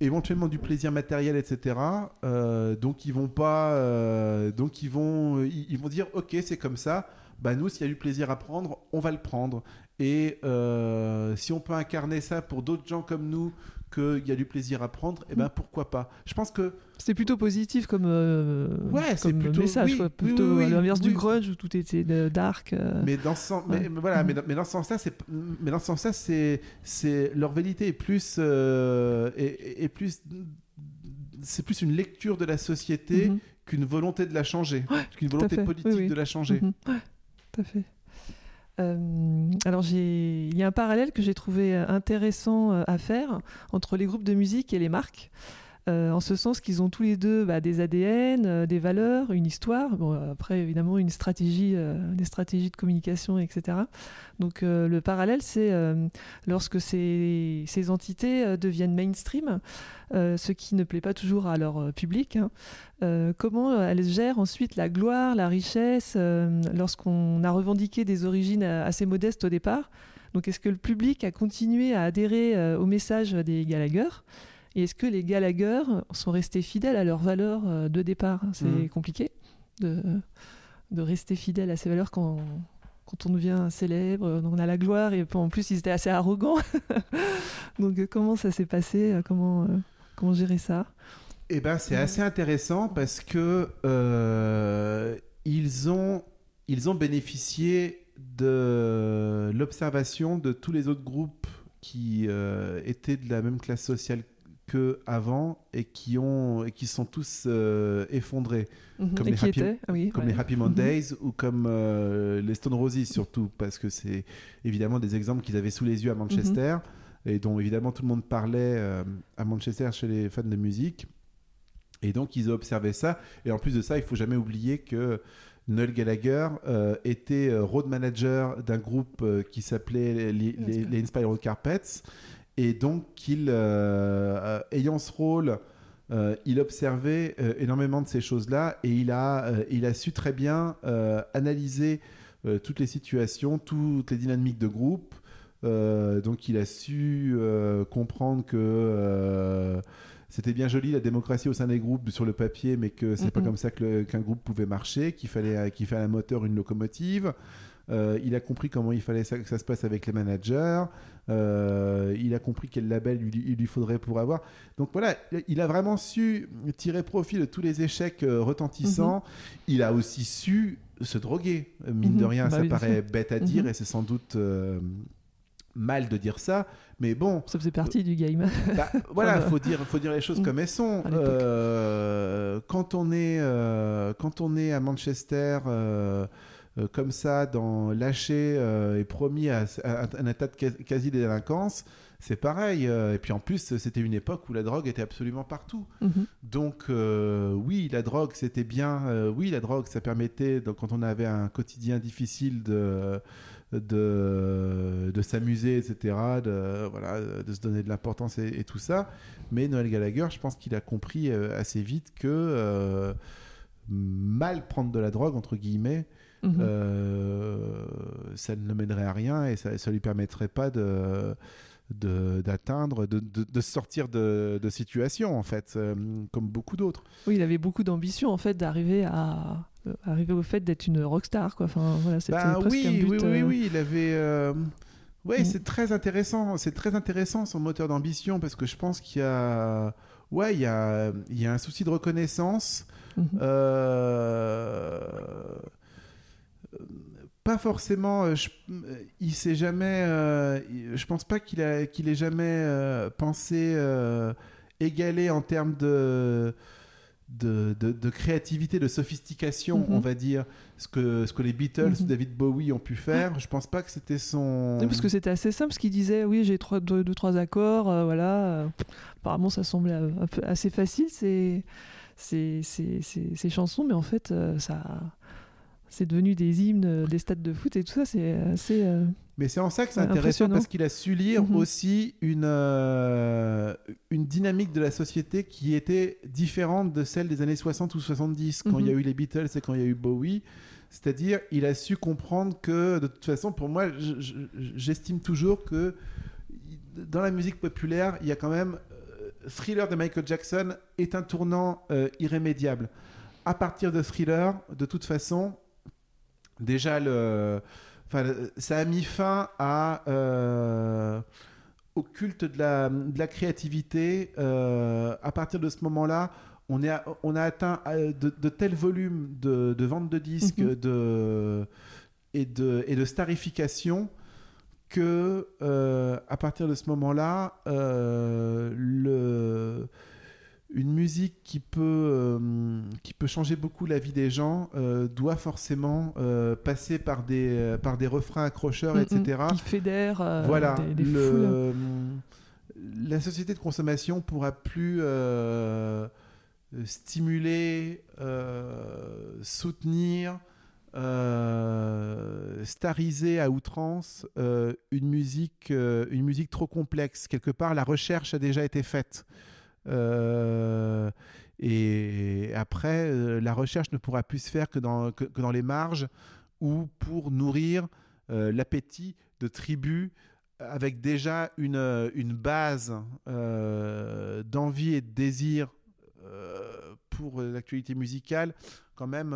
éventuellement du plaisir matériel, etc. Euh, donc ils vont pas, euh, donc ils vont, ils vont dire ok c'est comme ça. Bah nous s'il y a du plaisir à prendre, on va le prendre. Et euh, si on peut incarner ça pour d'autres gens comme nous, qu'il y a du plaisir à prendre, et eh ben mm. pourquoi pas. Je pense que c'est plutôt positif comme, euh, ouais, c'est plutôt, message, plutôt à l'inverse du grunge où tout était dark. Euh. Mais dans ce sens, mais, voilà, mais, dans, ce sens-là, c'est, mais dans ce sens-là, c'est, c'est leur vérité est plus, est, plus, c'est plus une lecture de la société mm-hmm. qu'une volonté de la changer, qu'une volonté politique de la changer. Mm-hmm. tout à fait. Euh, alors il y a un parallèle que j'ai trouvé intéressant euh, à faire entre les groupes de musique et les marques. Euh, en ce sens qu'ils ont tous les deux bah, des ADN, des valeurs, une histoire, bon, après évidemment une stratégie, des stratégies de communication, etc. Donc le parallèle, c'est lorsque ces, entités deviennent mainstream, ce qui ne plaît pas toujours à leur public, hein, euh, comment elle gère ensuite la gloire, la richesse, euh, lorsqu'on a revendiqué des origines assez modestes au départ. Donc est-ce que le public a continué à adhérer euh, au message des Gallagher? Et est-ce que les Gallagher sont restés fidèles à leurs valeurs euh, de départ? C'est Mhm. compliqué de, de rester fidèle à ses valeurs quand, quand on devient célèbre, on a la gloire, et en plus ils étaient assez arrogants. Donc euh, comment ça s'est passé? Euh, comment, euh, comment gérer ça? Eh ben, c'est assez intéressant parce que euh, ils ont ils ont bénéficié de l'observation de tous les autres groupes qui euh, étaient de la même classe sociale qu'eux avant et qui ont et qui sont tous euh, effondrés, Mhm. Comme Et les Happy- Ah oui, comme ouais. les Happy Mondays ou comme euh, les Stone Roses surtout parce que c'est évidemment des exemples qu'ils avaient sous les yeux à Manchester et dont évidemment tout le monde parlait euh, à Manchester chez les fans de musique. Et donc ils ont observé ça. Et en plus de ça, il faut jamais oublier que Noel Gallagher était road manager d'un groupe qui s'appelait les, les, les- les Inspired Carpets. Et donc, qu'il, euh, euh, ayant ce rôle, euh, il observait euh, énormément de ces choses-là et il a, il a su très bien analyser toutes les situations, toutes les dynamiques de groupe. Donc, il a su comprendre que c'était bien joli la démocratie au sein des groupes sur le papier, mais que c'est pas Mhm. comme ça qu'un groupe pouvait marcher, qu'il fallait, qu'il fallait un moteur, une locomotive. Euh, il a compris comment il fallait ça- que ça se passe avec les managers. Euh, il a compris quel label il, lui faudrait pour avoir. Donc voilà, il a vraiment su tirer profit de tous les échecs euh, retentissants. Il a aussi su se droguer. Euh, Mine de Mhm. rien, Bah ça oui, paraît bête à dire Mhm. et c'est sans doute euh, mal de dire ça. Mais bon, Ça faisait partie du game. bah, voilà, Enfin, faut dire, faut dire les choses Mm. comme elles sont. Euh, quand on est, euh, quand on est à Manchester. Euh, comme ça, dans lâché euh, et promis à, à- à un état de quasi- quasi-délinquance, c'est pareil. euh, et puis en plus, c'était une époque où la drogue était absolument partout. Mhm. Donc euh, oui, la drogue, c'était bien. euh, oui, la drogue, ça permettait, donc, quand on avait un quotidien difficile, de, de, de s'amuser, etc., de, voilà, de se donner de l'importance et, et tout ça. Mais Noël Gallagher, je pense qu'il a compris assez vite que euh, mal prendre de la drogue, entre guillemets, Mhm. euh, ça ne le mènerait à rien et ça ne lui permettrait pas de d'atteindre, de, de, de sortir de, de situations, en fait, euh, comme beaucoup d'autres. Oui, il avait beaucoup d'ambition en fait d'arriver à euh, arriver au fait d'être une rockstar quoi. Enfin voilà, c'était Bah presque oui, un but. oui, oui, oui, il avait... Ouais, Mm. c'est très intéressant, c'est très intéressant son moteur d'ambition, parce que je pense qu'il y a... Ouais, il y a, il y a un souci de reconnaissance, mhm. Euh, Pas forcément. euh, Je, il s'est jamais. euh, je pense pas qu'il a qu'il ait jamais euh, pensé euh, égaler en termes de de, de- de créativité, de sophistication, Mhm. on va dire, ce que ce que les Beatles Mhm. ou David Bowie ont pu faire. Je pense pas que c'était son. Oui, parce que c'était assez simple, ce qu'il disait, oui, j'ai trois, deux, deux, trois accords, euh, voilà. euh, apparemment, ça semblait un peu assez facile, ces, ces, ces, ces- ces chansons, mais en fait, euh, ça, c'est devenu des hymnes, euh, des stades de foot et tout ça, c'est assez. euh, Mais c'est en ça que c'est intéressant parce qu'il a su lire Mhm. aussi une, euh, une dynamique de la société qui était différente de celle des années 60 ou 70, quand il y a Mhm. eu les Beatles et quand il y a eu Bowie. C'est-à-dire, il a su comprendre que, de toute façon, pour moi, je- je- j'estime toujours que dans la musique populaire, il y a quand même euh, Thriller de Michael Jackson est un tournant euh, irrémédiable. À partir de Thriller, de toute façon, déjà le, enfin, ça a mis fin à euh, au culte de la, de la créativité. Euh, à partir de ce moment-là, on, est à- on a atteint euh, de, de tels volumes de, de vente de disques Mhm. de, et, de, et de starification que euh, à partir de ce moment-là, le une musique qui peut, euh, qui peut changer beaucoup la vie des gens euh, doit forcément euh, passer par des, par des refrains accrocheurs, mm, etc. mm, qui fédère euh, voilà, des, des le- foules. la société de consommation pourra plus stimuler, soutenir, stariser à outrance une musique, une musique trop complexe. Quelque part, la recherche a déjà été faite. Euh, et après, euh, la recherche ne pourra plus se faire que dans, que, dans les marges ou pour nourrir euh, l'appétit de tribus avec déjà une, une base d'envie et de désir pour l'actualité musicale, quand même,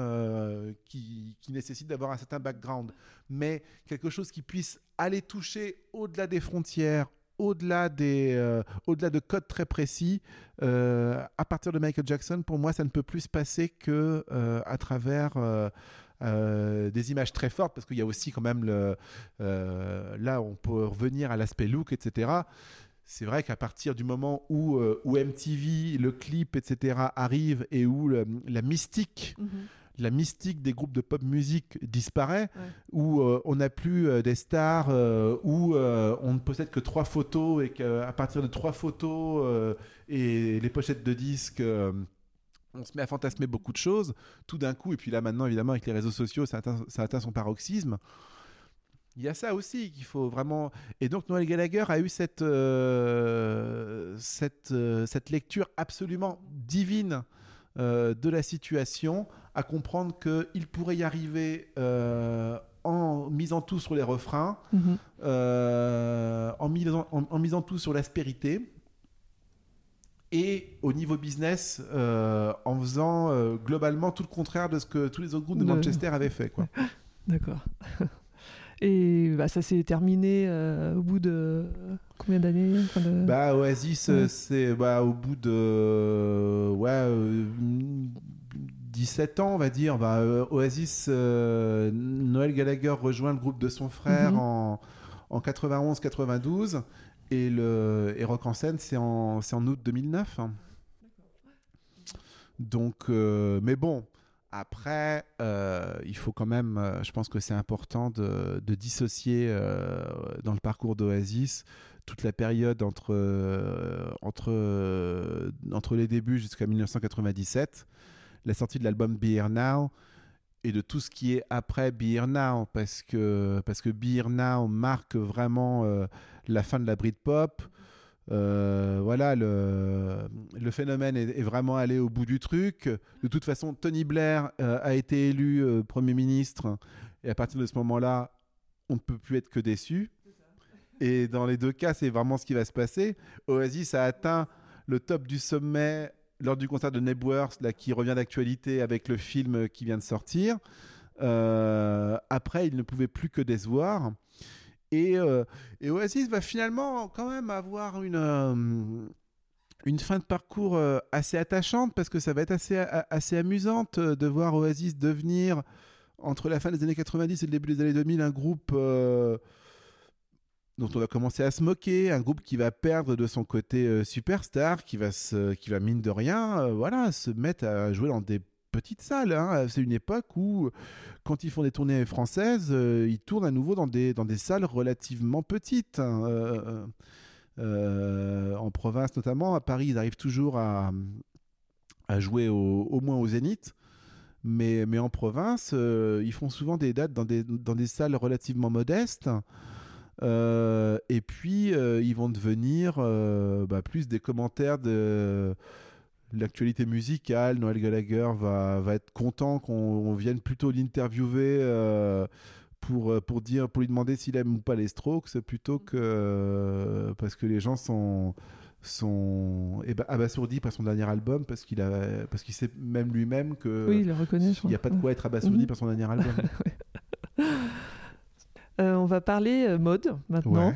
qui, qui, nécessite d'avoir un certain background. Mais quelque chose qui puisse aller toucher au-delà des frontières, au-delà euh, au-delà de codes très précis, euh, à partir de Michael Jackson, pour moi, ça ne peut plus se passer que euh, à travers des images très fortes, parce qu'il y a aussi quand même le, là, on peut revenir à l'aspect look, etc. C'est vrai qu'à partir du moment où, où MTV, le clip, etc. arrive et où la mystique mhm la mystique des groupes de pop musique disparaît, où euh, on n'a plus euh, des stars, euh, où on ne possède que trois photos et qu'à partir de trois photos et les pochettes de disques on se met à fantasmer beaucoup de choses, tout d'un coup, et puis là maintenant évidemment avec les réseaux sociaux, ça atteint, son paroxysme. Il y a ça aussi qu'il faut vraiment. Et donc Noël Gallagher a eu cette, cette, cette lecture absolument divine de la situation à comprendre qu'il pourrait y arriver euh, en misant tout sur les refrains, mhm. euh, en, misant, en, misant tout sur l'aspérité, et au niveau business, euh, en faisant globalement tout le contraire de ce que tous les autres groupes de Manchester avaient fait. D'accord. Et bah, ça s'est terminé au bout de combien d'années bah, Oasis, c'est bah, au bout de ouais, 17 ans, on va dire, bah, euh, Oasis, euh, Noël Gallagher rejoint le groupe de son frère mhm. en, en 91-92 et, le, et Rock en scène, c'est en, en août 2009. Donc, euh, mais bon, après, il faut quand même, je pense que c'est important de, de dissocier dans le parcours d'Oasis toute la période entre, entre, entre les débuts jusqu'à 1997 la sortie de l'album Be Now et de tout ce qui est après Be Now, parce que, parce que Now marque vraiment euh, la fin de la Britpop. Euh, voilà, le, le phénomène est, vraiment allé au bout du truc. De toute façon, Tony Blair euh, a été élu euh, Premier ministre, et à partir de ce moment-là, on ne peut plus être que déçu. Et dans les deux cas, c'est vraiment ce qui va se passer. Oasis a atteint le top du sommet lors du concert de Nebworth, là, qui revient d'actualité avec le film qui vient de sortir. Euh, après, il ne pouvait plus que décevoir. Et, euh, Oasis va finalement quand même avoir une, euh, une fin de parcours assez attachante parce que ça va être assez, assez amusante de voir Oasis devenir, entre la fin des années 90 et le début des années 2000, un groupe dont on va commencer à se moquer, un groupe qui va perdre de son côté euh, superstar, qui va, se, qui va mine de rien, euh, voilà, se mettre à jouer dans des petites salles. Hein. C'est une époque où, quand ils font des tournées françaises, euh, ils tournent à nouveau dans des, dans des salles relativement petites. Hein. en province notamment, à Paris, ils arrivent toujours à, à jouer au, au, moins au Zénith. Mais, mais en province, ils font souvent des dates dans des, dans des salles relativement modestes. Euh, et puis, euh, ils vont devenir euh, bah, plus des commentaires de l'actualité musicale. Noël Gallagher va, va être content qu'on vienne plutôt l'interviewer pour, pour, dire, pour lui demander s'il aime ou pas les Strokes, plutôt que parce que les gens sont sont eh ben, abasourdis par son dernier album parce qu'il a parce qu'il sait même lui-même que oui, il reconnaît. Il n'y a pas de quoi être abasourdi mhm. par son dernier album. on va parler euh, mode maintenant.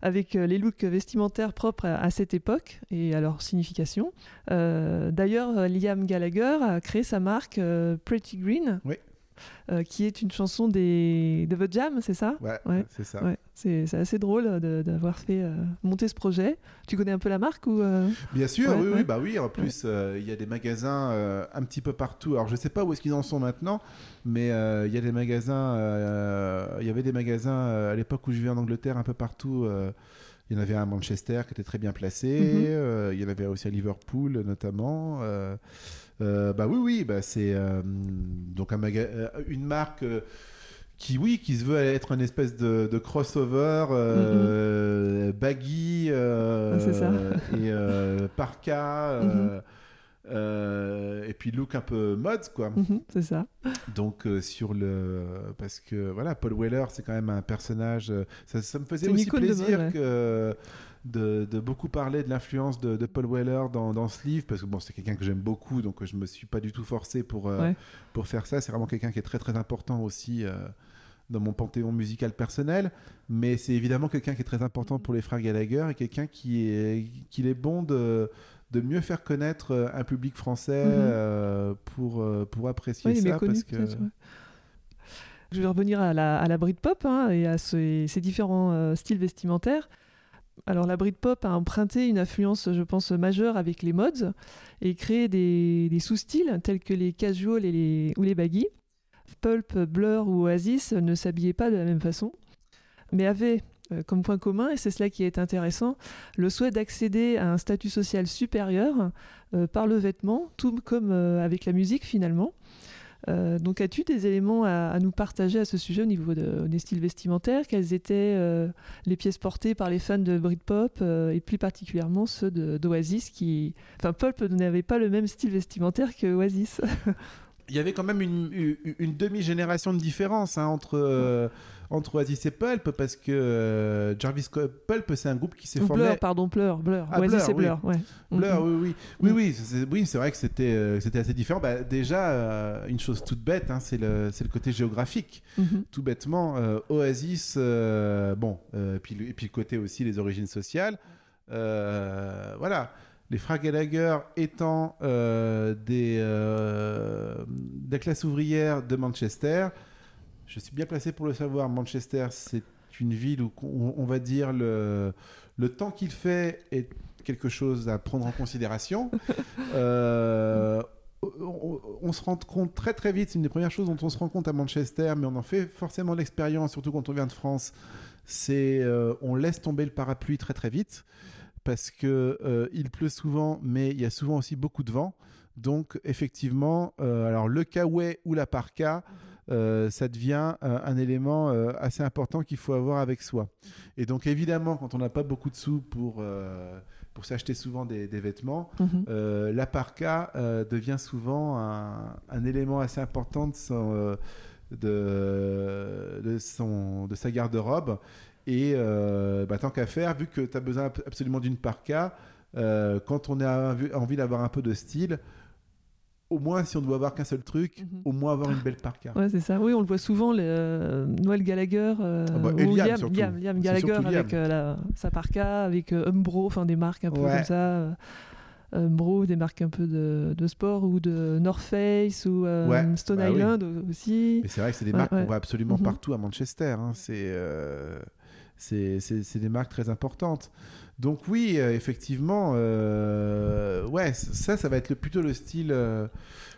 avec euh, les looks vestimentaires propres à, cette époque et à leur signification. D'ailleurs, Liam Gallagher a créé sa marque Pretty Green. Oui. Euh, qui est une chanson des... de The Jam, c'est ça Ouais, c'est ça. C'est assez drôle d'avoir fait euh, monter ce projet. Tu connais un peu la marque ou euh Bien sûr, oui, oui, bah oui. En plus, il y a des magasins un petit peu partout. Alors, je ne sais pas où est-ce qu'ils en sont maintenant, mais il y a des magasins. Il y avait des magasins à l'époque où je vivais en Angleterre, un peu partout. Il y en avait un à Manchester qui était très bien placé. Mhm. il y en avait aussi à Liverpool, notamment. Euh, bah oui, oui, bah c'est euh, donc un euh, une marque qui, oui, qui se veut être une espèce de, crossover mm-hmm. baggy ah, et parka. Euh, et puis look un peu mode quoi. Mhm, c'est ça. Donc euh, sur le parce que voilà Paul Weller c'est quand même un personnage. euh, ça, ça me faisait aussi plaisir mode, ouais. que de, de beaucoup parler de l'influence de, de Paul Weller dans, dans ce livre parce que bon c'est quelqu'un que j'aime beaucoup donc je me suis pas du tout forcé pour euh, Ouais. pour faire ça. C'est vraiment quelqu'un qui est très très important aussi. euh, dans mon panthéon musical personnel, mais c'est évidemment quelqu'un qui est très important pour les frères Gallagher et quelqu'un qui est qu'il est bon de de mieux faire connaître euh, un public français Mhm. euh, pour, euh, pour apprécier Oui, ça. parce que... ouais. Je vais revenir à la, à la Britpop hein, et à ces, ces différents euh, styles vestimentaires. Alors la Britpop a emprunté une influence, je pense, majeure avec les mods et créé des, sous-styles tels que les casual et les, ou les baggy. Pulp, Blur ou Oasis ne s'habillaient pas de la même façon, mais avaient euh, comme point commun, et c'est cela qui est intéressant, le souhait d'accéder à un statut social supérieur euh, par le vêtement, tout comme euh, avec la musique finalement. Euh, donc, as-tu des éléments à, nous partager à ce sujet au niveau de- des styles vestimentaires? Quelles étaient euh, les pièces portées par les fans de Britpop euh, et plus particulièrement ceux d'Oasis qui... Enfin, Pulp n'avait pas le même style vestimentaire que Oasis? Il y avait quand même une, demi-génération de différence hein, entre, entre Oasis et Pulp parce que euh, Jarvis Pulp c'est un groupe qui s'est formé. Blur, pardon, Blur. Blur. Ah, Oasis Blur, oui. Blur, ouais. Blur, Mhm. oui, oui, oui, oui, c'est, oui, c'est vrai que c'était, euh, c'était assez différent. Bah, déjà, euh, une chose toute bête, hein, c'est le, c'est le côté géographique. Mhm. Tout bêtement, Oasis, bon, puis, et puis le côté aussi les origines sociales. Voilà. Les frères Gallagher étant euh, des, euh, de la classe ouvrière de Manchester, je suis bien placé pour le savoir. Manchester, c'est une ville où, on va dire le, le temps qu'il fait est quelque chose à prendre en considération. Euh, on, on se rend compte très très vite, c'est une des premières choses dont on se rend compte à Manchester, mais on en fait forcément l'expérience, surtout quand on vient de France, c'est euh, on laisse tomber le parapluie très très vite parce que euh, il pleut souvent, mais il y a souvent aussi beaucoup de vent. Donc effectivement, euh, alors le kawaii ou la parka, euh, ça devient euh, un élément euh, assez important qu'il faut avoir avec soi. Et donc évidemment, quand on n'a pas beaucoup de sous pour, pour s'acheter souvent des, des vêtements, Mhm. la parka devient souvent un, un élément assez important de, son, de, de, son, de sa garde-robe. Et bah, tant qu'à faire, vu que tu as besoin ab- absolument d'une parka, quand on a envie d'avoir un peu de style, au moins si on ne doit avoir qu'un seul truc, Mhm. au moins avoir une belle parka. Ouais, c'est ça. Oui, on le voit souvent, le, euh, Noël Gallagher, euh, Ah bah, ou Liam, Liam, surtout. Liam, Liam C'est Gallagher avec euh, la- sa parka, avec euh, Umbro, enfin des marques un peu Ouais. comme ça. Umbro, des marques un peu de, de sport, ou de North Face, ou Ouais, Stone bah oui. Island aussi. Mais c'est vrai que c'est des Ouais, marques qu'on voit absolument Mhm. partout à Manchester. hein. C'est des marques très importantes. Donc oui, euh, effectivement, euh, ouais, ça, ça va être plutôt le style, euh,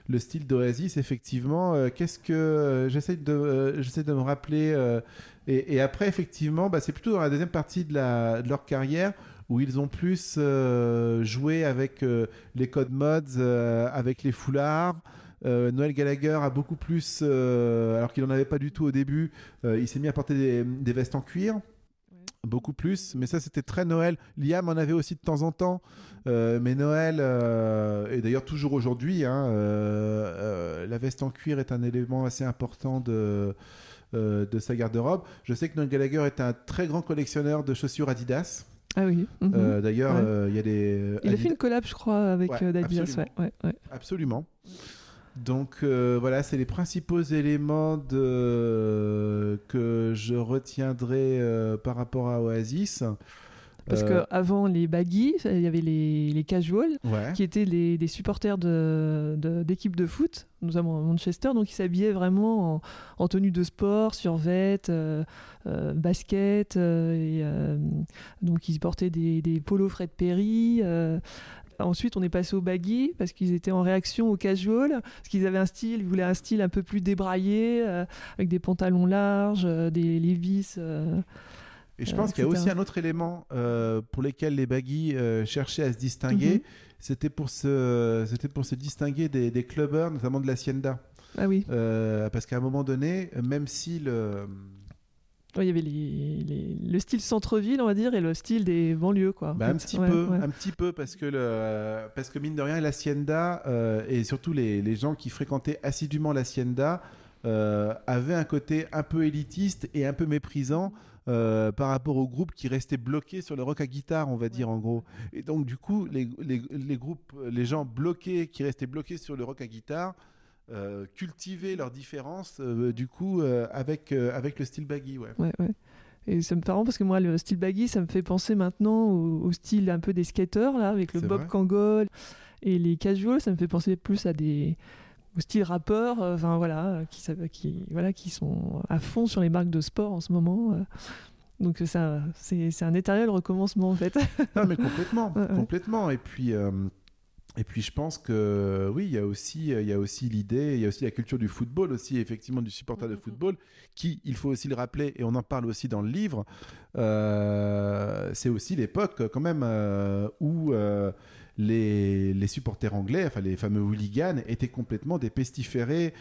le style d'Oasis. Effectivement, qu'est-ce que j'essaie de, j'essaie de me rappeler. et, après, effectivement, bah, c'est plutôt dans la deuxième partie de, leur carrière où ils ont plus joué avec les codes mods, avec les foulards. Euh, Noël Gallagher a beaucoup plus, alors qu'il n'en avait pas du tout au début, il s'est mis à porter des vestes en cuir. Beaucoup plus, mais ça c'était très Noël. Liam en avait aussi de temps en temps, euh, mais Noël, euh, et d'ailleurs toujours aujourd'hui, hein, euh, euh, la veste en cuir est un élément assez important de, de sa garde-robe. Je sais que Noël Gallagher est un très grand collectionneur de chaussures Adidas. Ah oui. mhm. D'ailleurs, Ouais. il y a des. Il a fait une collab, je crois, avec Ouais, Adidas. ouais. Absolument. Donc euh, voilà, c'est les principaux éléments de... que je retiendrai euh, par rapport à Oasis. Parce Euh, qu'avant les baggy, il y avait les, les casual, ouais. qui étaient les- des supporters de- de- d'équipes de, foot, notamment à Manchester. Donc ils s'habillaient vraiment en, en tenue de sport, survêt, euh, euh, basket. euh, et, euh, donc ils portaient des, des polos Fred Perry. Euh. Ensuite, on est passé au baggy parce qu'ils étaient en réaction au casual, parce qu'ils avaient un style, ils voulaient un style un peu plus débraillé, euh, avec des pantalons larges, euh, des Levi's. euh. Et je pense qu'il y a aussi un autre élément pour lesquels les baggy cherchaient à se distinguer. Mhm. C'était pour se, c'était pour se distinguer des, des clubbers, notamment de l'Hacienda. Ah oui. Parce qu'à un moment donné, même si le, il y avait les, le style centre-ville, on va dire, et le style des banlieues, quoi. Bah, un petit peu, un petit peu, parce que le, parce que mine de rien, l'hacienda euh, et surtout les, les, gens qui fréquentaient assidûment l'hacienda euh, avaient un côté un peu élitiste et un peu méprisant. Euh, par rapport aux groupes qui restaient bloqués sur le rock à guitare, on va dire en gros. Et donc du coup, les, les, les, groupes, les gens bloqués, qui restaient bloqués sur le rock à guitare, euh, cultiver leurs différences euh, du coup euh, avec, avec le style baggy. Ouais. Ouais, ouais. Et ça me marrant parce que moi, le style baggy, ça me fait penser maintenant au, style un peu des skaters, là, avec le Bob Kangol et les casuals. Ça me fait penser plus à des au style rappeur, enfin voilà, qui, qui, voilà, qui sont à fond sur les marques de sport en ce moment. Donc ça, c'est un éternel recommencement en fait. non mais complètement, complètement. Et puis et puis je pense que oui, il y a aussi, il y a aussi l'idée, il y a aussi la culture du football aussi, effectivement du supporter de football, qui, il faut aussi le rappeler, et on en parle aussi dans le livre, euh, c'est aussi l'époque quand même euh, où euh, les, les, supporters anglais, enfin les fameux hooligans, étaient complètement des pestiférés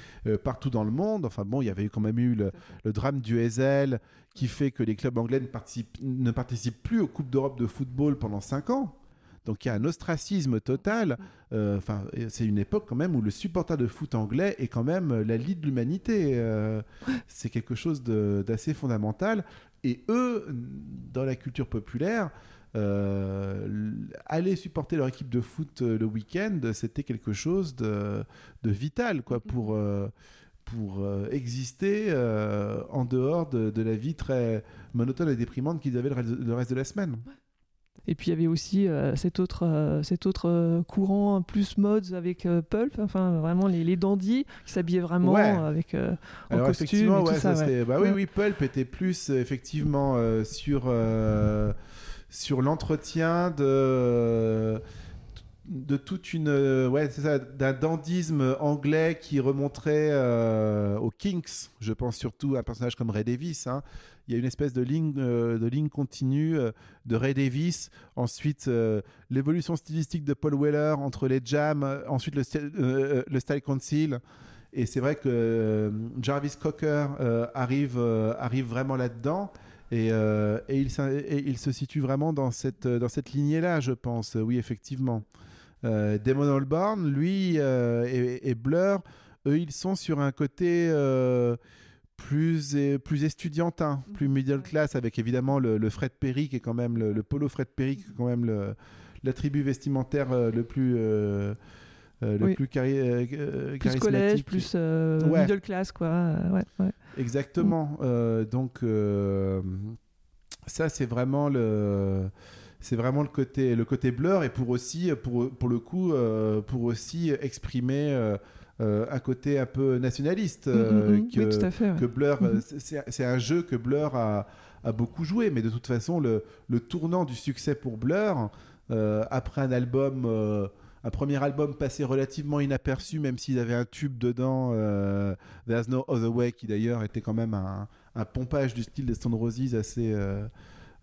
partout dans le monde. Enfin bon, il y avait quand même eu le, le drame du Hazel qui fait que les clubs anglais ne participent, ne participent plus aux Coupes d'Europe de football pendant 5 ans. Donc il y a un ostracisme total. Euh, enfin, c'est une époque quand même où le supporter de foot anglais est quand même la lie de l'humanité. Euh, c'est quelque chose d'assez fondamental. Et eux, dans la culture populaire, euh, aller supporter leur équipe de foot le week-end, c'était quelque chose de, vital quoi, pour, pour exister en dehors de, la vie très monotone et déprimante qu'ils avaient le reste de la semaine. Et puis il y avait aussi euh, cet autre, euh, cet autre euh, courant plus mods avec Pulp, enfin vraiment les, les dandys qui s'habillaient vraiment avec en costume et tout ça. Bah oui, oui, Pulp était plus effectivement sur sur l'entretien de de toute une ouais c'est ça d'un dandisme anglais qui remonterait aux Kinks je pense surtout à un personnage comme Ray Davis hein, il y a une espèce de ligne, euh, de ligne continue euh, de Ray Davis, ensuite euh, l'évolution stylistique de Paul Weller entre les jams, ensuite le, le Style Council. Et c'est vrai que Jarvis Cocker arrive, arrive vraiment là-dedans. Et, et, il, il, se situe vraiment dans cette, dans cette lignée-là, je pense. Oui, effectivement. Damon Albarn, lui, et, et, Blur, eux, ils sont sur un côté plus, plus estudiantin, plus middle class, avec évidemment le, Fred Perry, qui est quand même le, polo Fred Perry, qui est quand même l'attribut vestimentaire euh, le plus. Euh, euh, le plus, plus collège, plus middle class, quoi. Ouais, Exactement. Mm. donc, ça, c'est vraiment le c'est vraiment le côté le côté blur et pour aussi pour, pour le coup pour aussi exprimer euh, un côté un peu nationaliste mm, mm, euh, mm. que, que, Blur, euh, c'est un jeu que Blur a, a, beaucoup joué, mais de toute façon, le, le tournant du succès pour Blur, après un album un premier album passé relativement inaperçu, même s'il avait un tube dedans, There's No Other Way, qui d'ailleurs était quand même un, un, pompage du style des Stone Roses assez,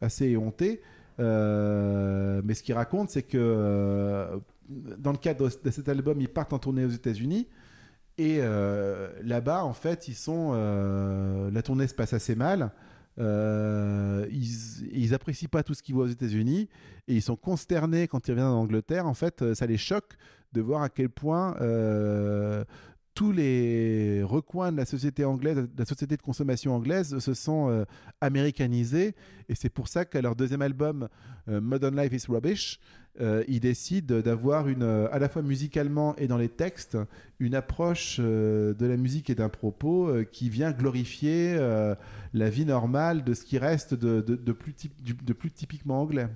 assez éhonté. Mais ce qu'il raconte, c'est que dans le cadre de cet album, ils partent en tournée aux États-Unis. Et euh, là-bas, en fait, ils sont. Euh, la tournée se passe assez mal. Euh, ils, ils apprécient pas tout ce qu'ils voient aux États-Unis et ils sont consternés quand ils reviennent en Angleterre. En fait, ça les choque de voir à quel point tous les recoins de la société anglaise, de la société de consommation anglaise, se sont américanisés. Et c'est pour ça qu'à leur deuxième album, Modern Life is Rubbish, euh, il décide d'avoir une, euh, à la fois musicalement et dans les textes, une approche euh, de la musique et d'un propos qui vient glorifier la vie normale de ce qui reste de, de, plus, de plus typiquement anglais.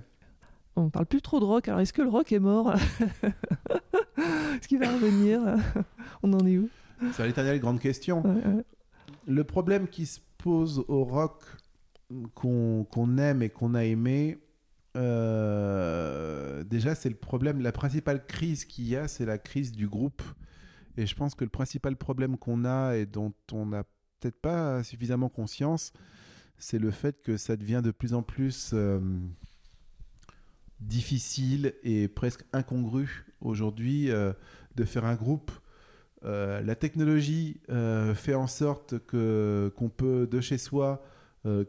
On parle plus trop de rock, alors est-ce que le rock est mort? Est-ce qu'il va revenir On en est où? C'est l'éternelle grande question. Le problème qui se pose au rock qu'on aime et qu'on a aimé, euh, déjà, c'est le problème. La principale crise qu'il y a, c'est la crise du groupe. Et je pense que le principal problème qu'on a et dont on n'a peut-être pas suffisamment conscience, c'est le fait que ça devient de plus en plus euh, difficile et presque incongru aujourd'hui euh, de faire un groupe. la technologie fait en sorte que qu'on peut de chez soi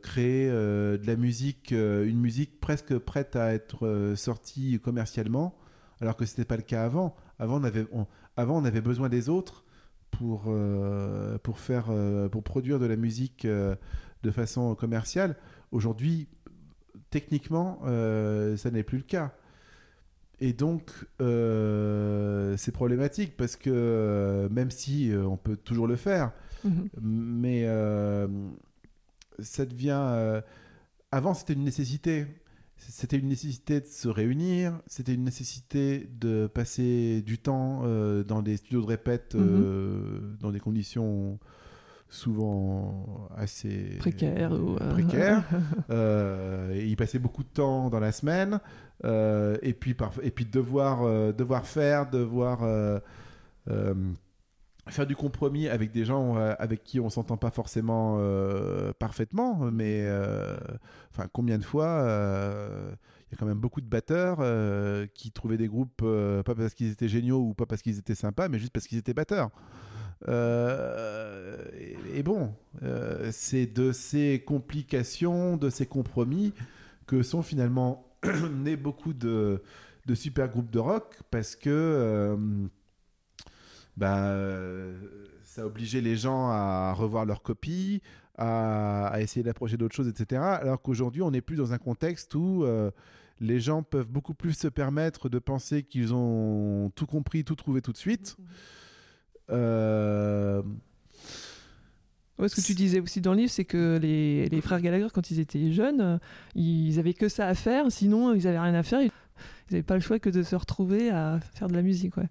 créer de la musique, une musique presque prête à être sortie commercialement, alors que ce n'était pas le cas avant. Avant on, avait, avant, on avait besoin des autres pour, pour, faire, pour produire de la musique de façon commerciale. Aujourd'hui, techniquement, ça n'est plus le cas. Et donc, euh, c'est problématique parce que euh, même si euh, on peut toujours le faire, mhm. mais ça devient. avant, c'était une nécessité. C'était une nécessité de se réunir, c'était une nécessité de passer du temps dans des studios de répète, mhm. dans des conditions souvent assez précaires. précaires. il passait beaucoup de temps dans la semaine. Euh, et puis et puis devoir euh, devoir faire devoir euh, faire du compromis avec des gens avec qui on s'entend pas forcément parfaitement mais enfin combien de fois il y a quand même beaucoup de batteurs qui trouvaient des groupes pas parce qu'ils étaient géniaux ou pas parce qu'ils étaient sympas mais juste parce qu'ils étaient batteurs et, bon, c'est de ces complications, de ces compromis que sont finalement né beaucoup de, de, super groupes de rock parce que euh, bah, ça obligeait les gens à revoir leurs copies, à, essayer d'approcher d'autres choses, etc. Alors qu'aujourd'hui, on n'est plus dans un contexte où euh, les gens peuvent beaucoup plus se permettre de penser qu'ils ont tout compris, tout trouvé tout de suite. Mmh. Euh, ce que tu disais aussi dans le livre, c'est que les, les, frères Gallagher, quand ils étaient jeunes, euh, ils avaient que ça à faire, sinon ils avaient rien à faire. Ils n'avaient pas le choix que de se retrouver à faire de la musique. Ouais.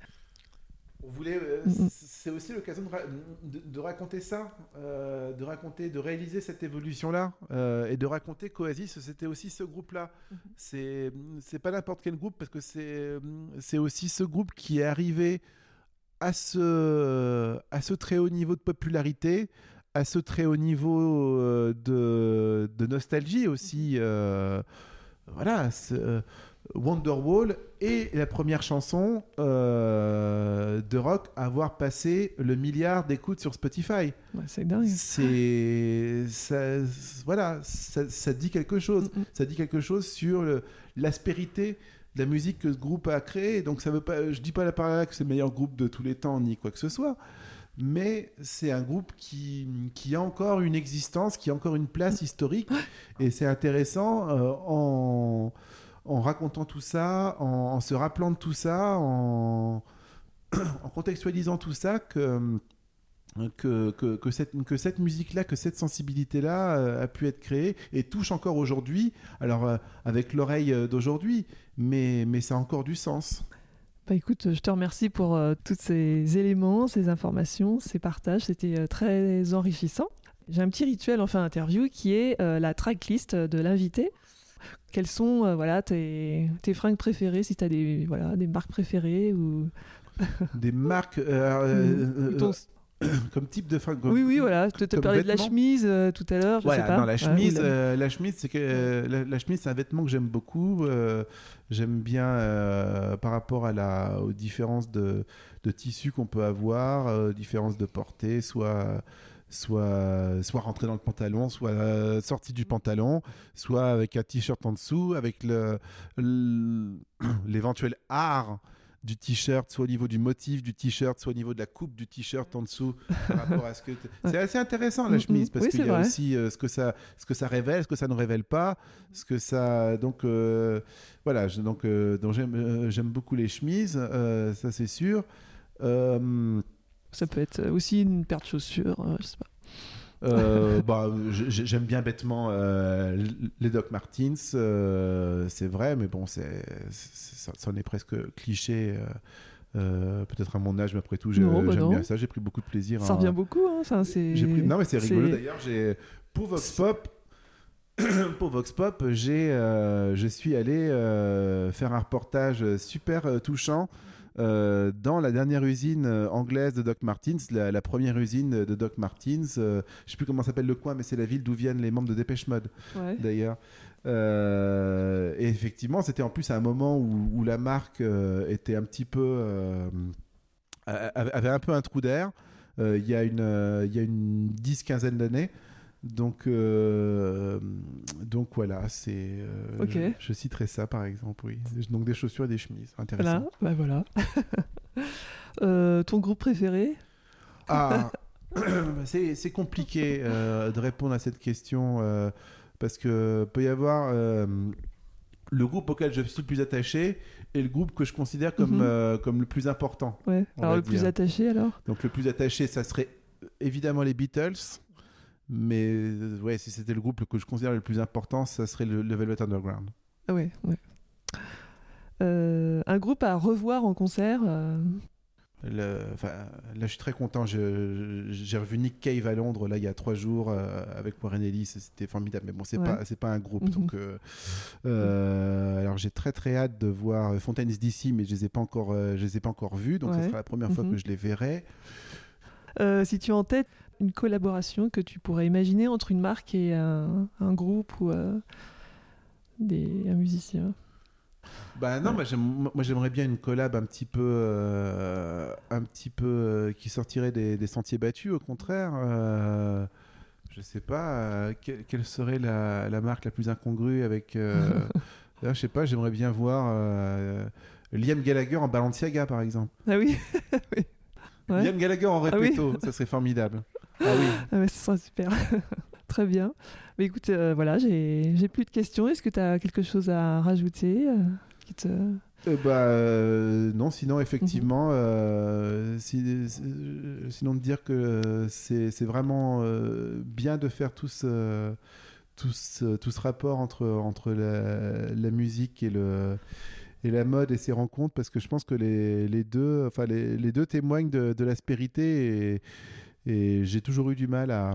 On voulait, euh, mm, mm. c'est aussi l'occasion de, de, raconter ça, euh, de raconter, de réaliser cette évolution-là, et de raconter qu'Oasis, c'était aussi ce groupe-là. Mm-hmm. C'est, c'est pas n'importe quel groupe parce que c'est, c'est aussi ce groupe qui est arrivé à ce, à ce très haut niveau de popularité à ce très haut niveau euh, de, nostalgie aussi. Euh, voilà, euh, Wonderwall est la première chanson de rock à avoir passé le milliard d'écoutes sur Spotify. c'est dingue. C'est voilà, ça, dit quelque chose. Mm, mm. Ça dit quelque chose sur l'aspérité de la musique que ce groupe a créé. Donc ça veut pas, je dis pas la parole que c'est le meilleur groupe de tous les temps ni quoi que ce soit mais c'est un groupe qui, qui, a encore une existence, qui a encore une place historique. Et c'est intéressant euh, en, en, racontant tout ça, en, se rappelant de tout ça, en, en contextualisant tout ça, que, que, que, cette, que cette musique-là, que cette sensibilité-là euh, a pu être créée et touche encore aujourd'hui, alors euh, avec l'oreille d'aujourd'hui, mais, mais ça a encore du sens. Bah, écoute, je te remercie pour euh, tous ces éléments, ces informations, ces partages. C'était euh, très enrichissant. J'ai un petit rituel en fin d'interview qui est euh, la tracklist de l'invité. Quelles sont voilà, tes, tes fringues préférées, si tu as des, voilà, des marques préférées ou... Des marques... comme type de fringue. Oui, oui, voilà. Tu te parlais de la chemise euh, tout à l'heure. Voilà, sais pas. la chemise, euh, la... chemise, c'est que euh, la, chemise, c'est un vêtement que j'aime beaucoup. j'aime bien par rapport à la, aux différences de, de tissus qu'on peut avoir, différences de portée, soit soit soit rentrer dans le pantalon, soit sorti du pantalon, soit avec un t-shirt en dessous, avec le l'éventuel art du t-shirt, soit au niveau du motif du t-shirt, soit au niveau de la coupe du t-shirt en dessous par rapport à ce que c'est assez intéressant la chemise parce qu'il y a aussi euh, ce que ça ce que ça révèle, ce que ça ne révèle pas, ce que ça donc euh, voilà donc euh, donc j'aime j'aime beaucoup les chemises, ça c'est sûr. ça peut être aussi une paire de chaussures, je sais pas. Euh, bah, j'aime bien bêtement euh, les Doc Martens, euh, c'est vrai, mais bon, c'est, ça, en est presque cliché. peut-être à mon âge, mais après tout, bah j'aime bien ça. J'ai pris beaucoup de plaisir. Ça revient beaucoup. Hein, ça, Non, mais c'est rigolo d'ailleurs. J'ai... Pour Vox Pop, pour Vox Pop, j'ai, je suis allé faire un reportage super touchant euh, dans la dernière usine euh, anglaise de Doc Martens, la, première usine de Doc Martens. Euh, je sais plus comment s'appelle le coin, mais c'est la ville d'où viennent les membres de Dépêche Mode, d'ailleurs. et effectivement, c'était en plus à un moment où, la marque était un petit peu avait un peu un trou d'air. Il y a une il y a une dix quinzaine d'années. Donc, euh, donc voilà, c'est. euh, Ok. je, je citerai ça par exemple, oui. Donc des chaussures et des chemises, intéressant. Voilà, bah voilà. Euh, ton groupe préféré? Ah, c'est compliqué de répondre à cette question parce que peut y avoir le groupe auquel je suis le plus attaché et le groupe que je considère comme, Mhm. comme le plus important. Ouais. Alors le plus attaché alors? Donc le plus attaché, ça serait évidemment les Beatles. Mais euh, ouais, si c'était le groupe que je considère le plus important, ça serait le, le Velvet Underground. Ah ouais, ouais. Euh, un groupe à revoir en concert euh, Le- là, je suis très content. J'ai revu Nick Cave à Londres là il y a trois jours euh, avec Warren Ellis. C'était formidable. Mais bon, c'est Ouais. pas c'est pas un groupe. Mhm. Donc, alors j'ai très très hâte de voir Fontaine's DC, mais je les ai pas encore je les ai pas encore vus. Donc, ce Ouais. sera la première fois Mhm. que je les verrai. Si tu as en tête une collaboration que tu pourrais imaginer entre une marque et un, un groupe ou euh, des, un musicien? Bah non, moi, j'aime- moi j'aimerais bien une collab un petit peu, euh, un petit peu euh, qui sortirait des, des sentiers battus. Au contraire, euh, je sais pas que- quelle serait la, la marque la plus incongrue avec. là, je sais pas, j'aimerais bien voir Liam Gallagher en Balenciaga par exemple. Ah oui, oui. Ouais. Liam Gallagher en Ah oui. répéto, ça serait formidable. Ah oui. Ah ce sera super. Très bien. Mais écoute, euh, voilà, j'ai j'ai plus de questions. Est-ce que tu as quelque chose à rajouter euh, qui te... Euh, bah euh, non, sinon Mhm. effectivement, euh, si- si- euh, sinon de dire que c'est c'est vraiment euh, bien de faire tout ce, tout ce, tout ce rapport entre, entre la, la musique et le et la mode et ses rencontres parce que je pense que les, les deux enfin les, les deux témoignent de, de l'aspérité et, et j'ai toujours eu du mal à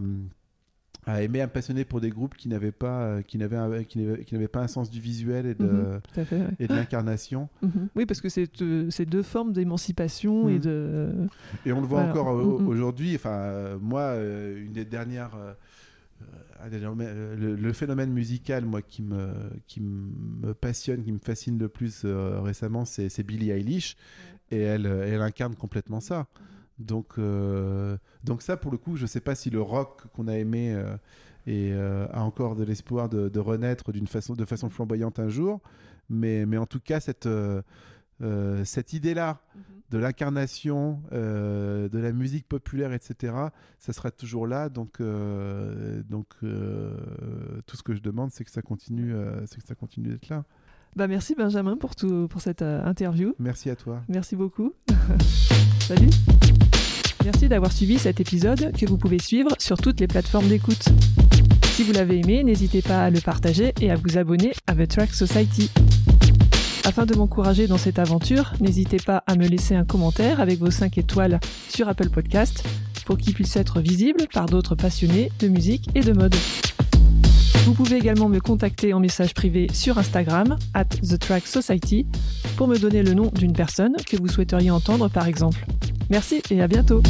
à aimer à me passionner pour des groupes qui n'avaient pas qui n'avaient un- qui n'avaient qui n'avaient pas un sens du visuel et de Mhm, fait. ouais. et de l'incarnation Mhm. Oui, parce que c'est euh, c'est deux formes d'émancipation et Mhm. de. Et on le voit Voilà. encore euh, aujourd'hui. Enfin, euh, moi, euh, une des dernières. euh, euh, euh, le, le phénomène musical, moi, qui me, qui me passionne, qui me fascine le plus euh, récemment, c'est Billie Eilish. Et elle, euh, elle incarne complètement ça. Donc, euh, donc ça, pour le coup, je sais pas si le rock qu'on a aimé euh, et, euh, a encore de l'espoir de, de renaître d'une façon, de façon flamboyante un jour. Mais, mais en tout cas, cette, cette idée-là de l'incarnation, de la musique populaire, etc., ça sera toujours là. Donc, donc tout ce que je demande, c'est que ça continue, c'est que ça continue d'être là. Bah, merci Benjamin pour, tout, pour cette euh, interview. Merci à toi. Merci beaucoup. Salut. Merci d'avoir suivi cet épisode que vous pouvez suivre sur toutes les plateformes d'écoute. Si vous l'avez aimé, n'hésitez pas à le partager et à vous abonner à The Track Society. Afin de m'encourager dans cette aventure, n'hésitez pas à me laisser un commentaire avec vos 5 étoiles sur Apple Podcast pour qu'il puisse être visible par d'autres passionnés de musique et de mode. Vous pouvez également me contacter en message privé sur Instagram, at The Track Society, pour me donner le nom d'une personne que vous souhaiteriez entendre par exemple. Merci et à bientôt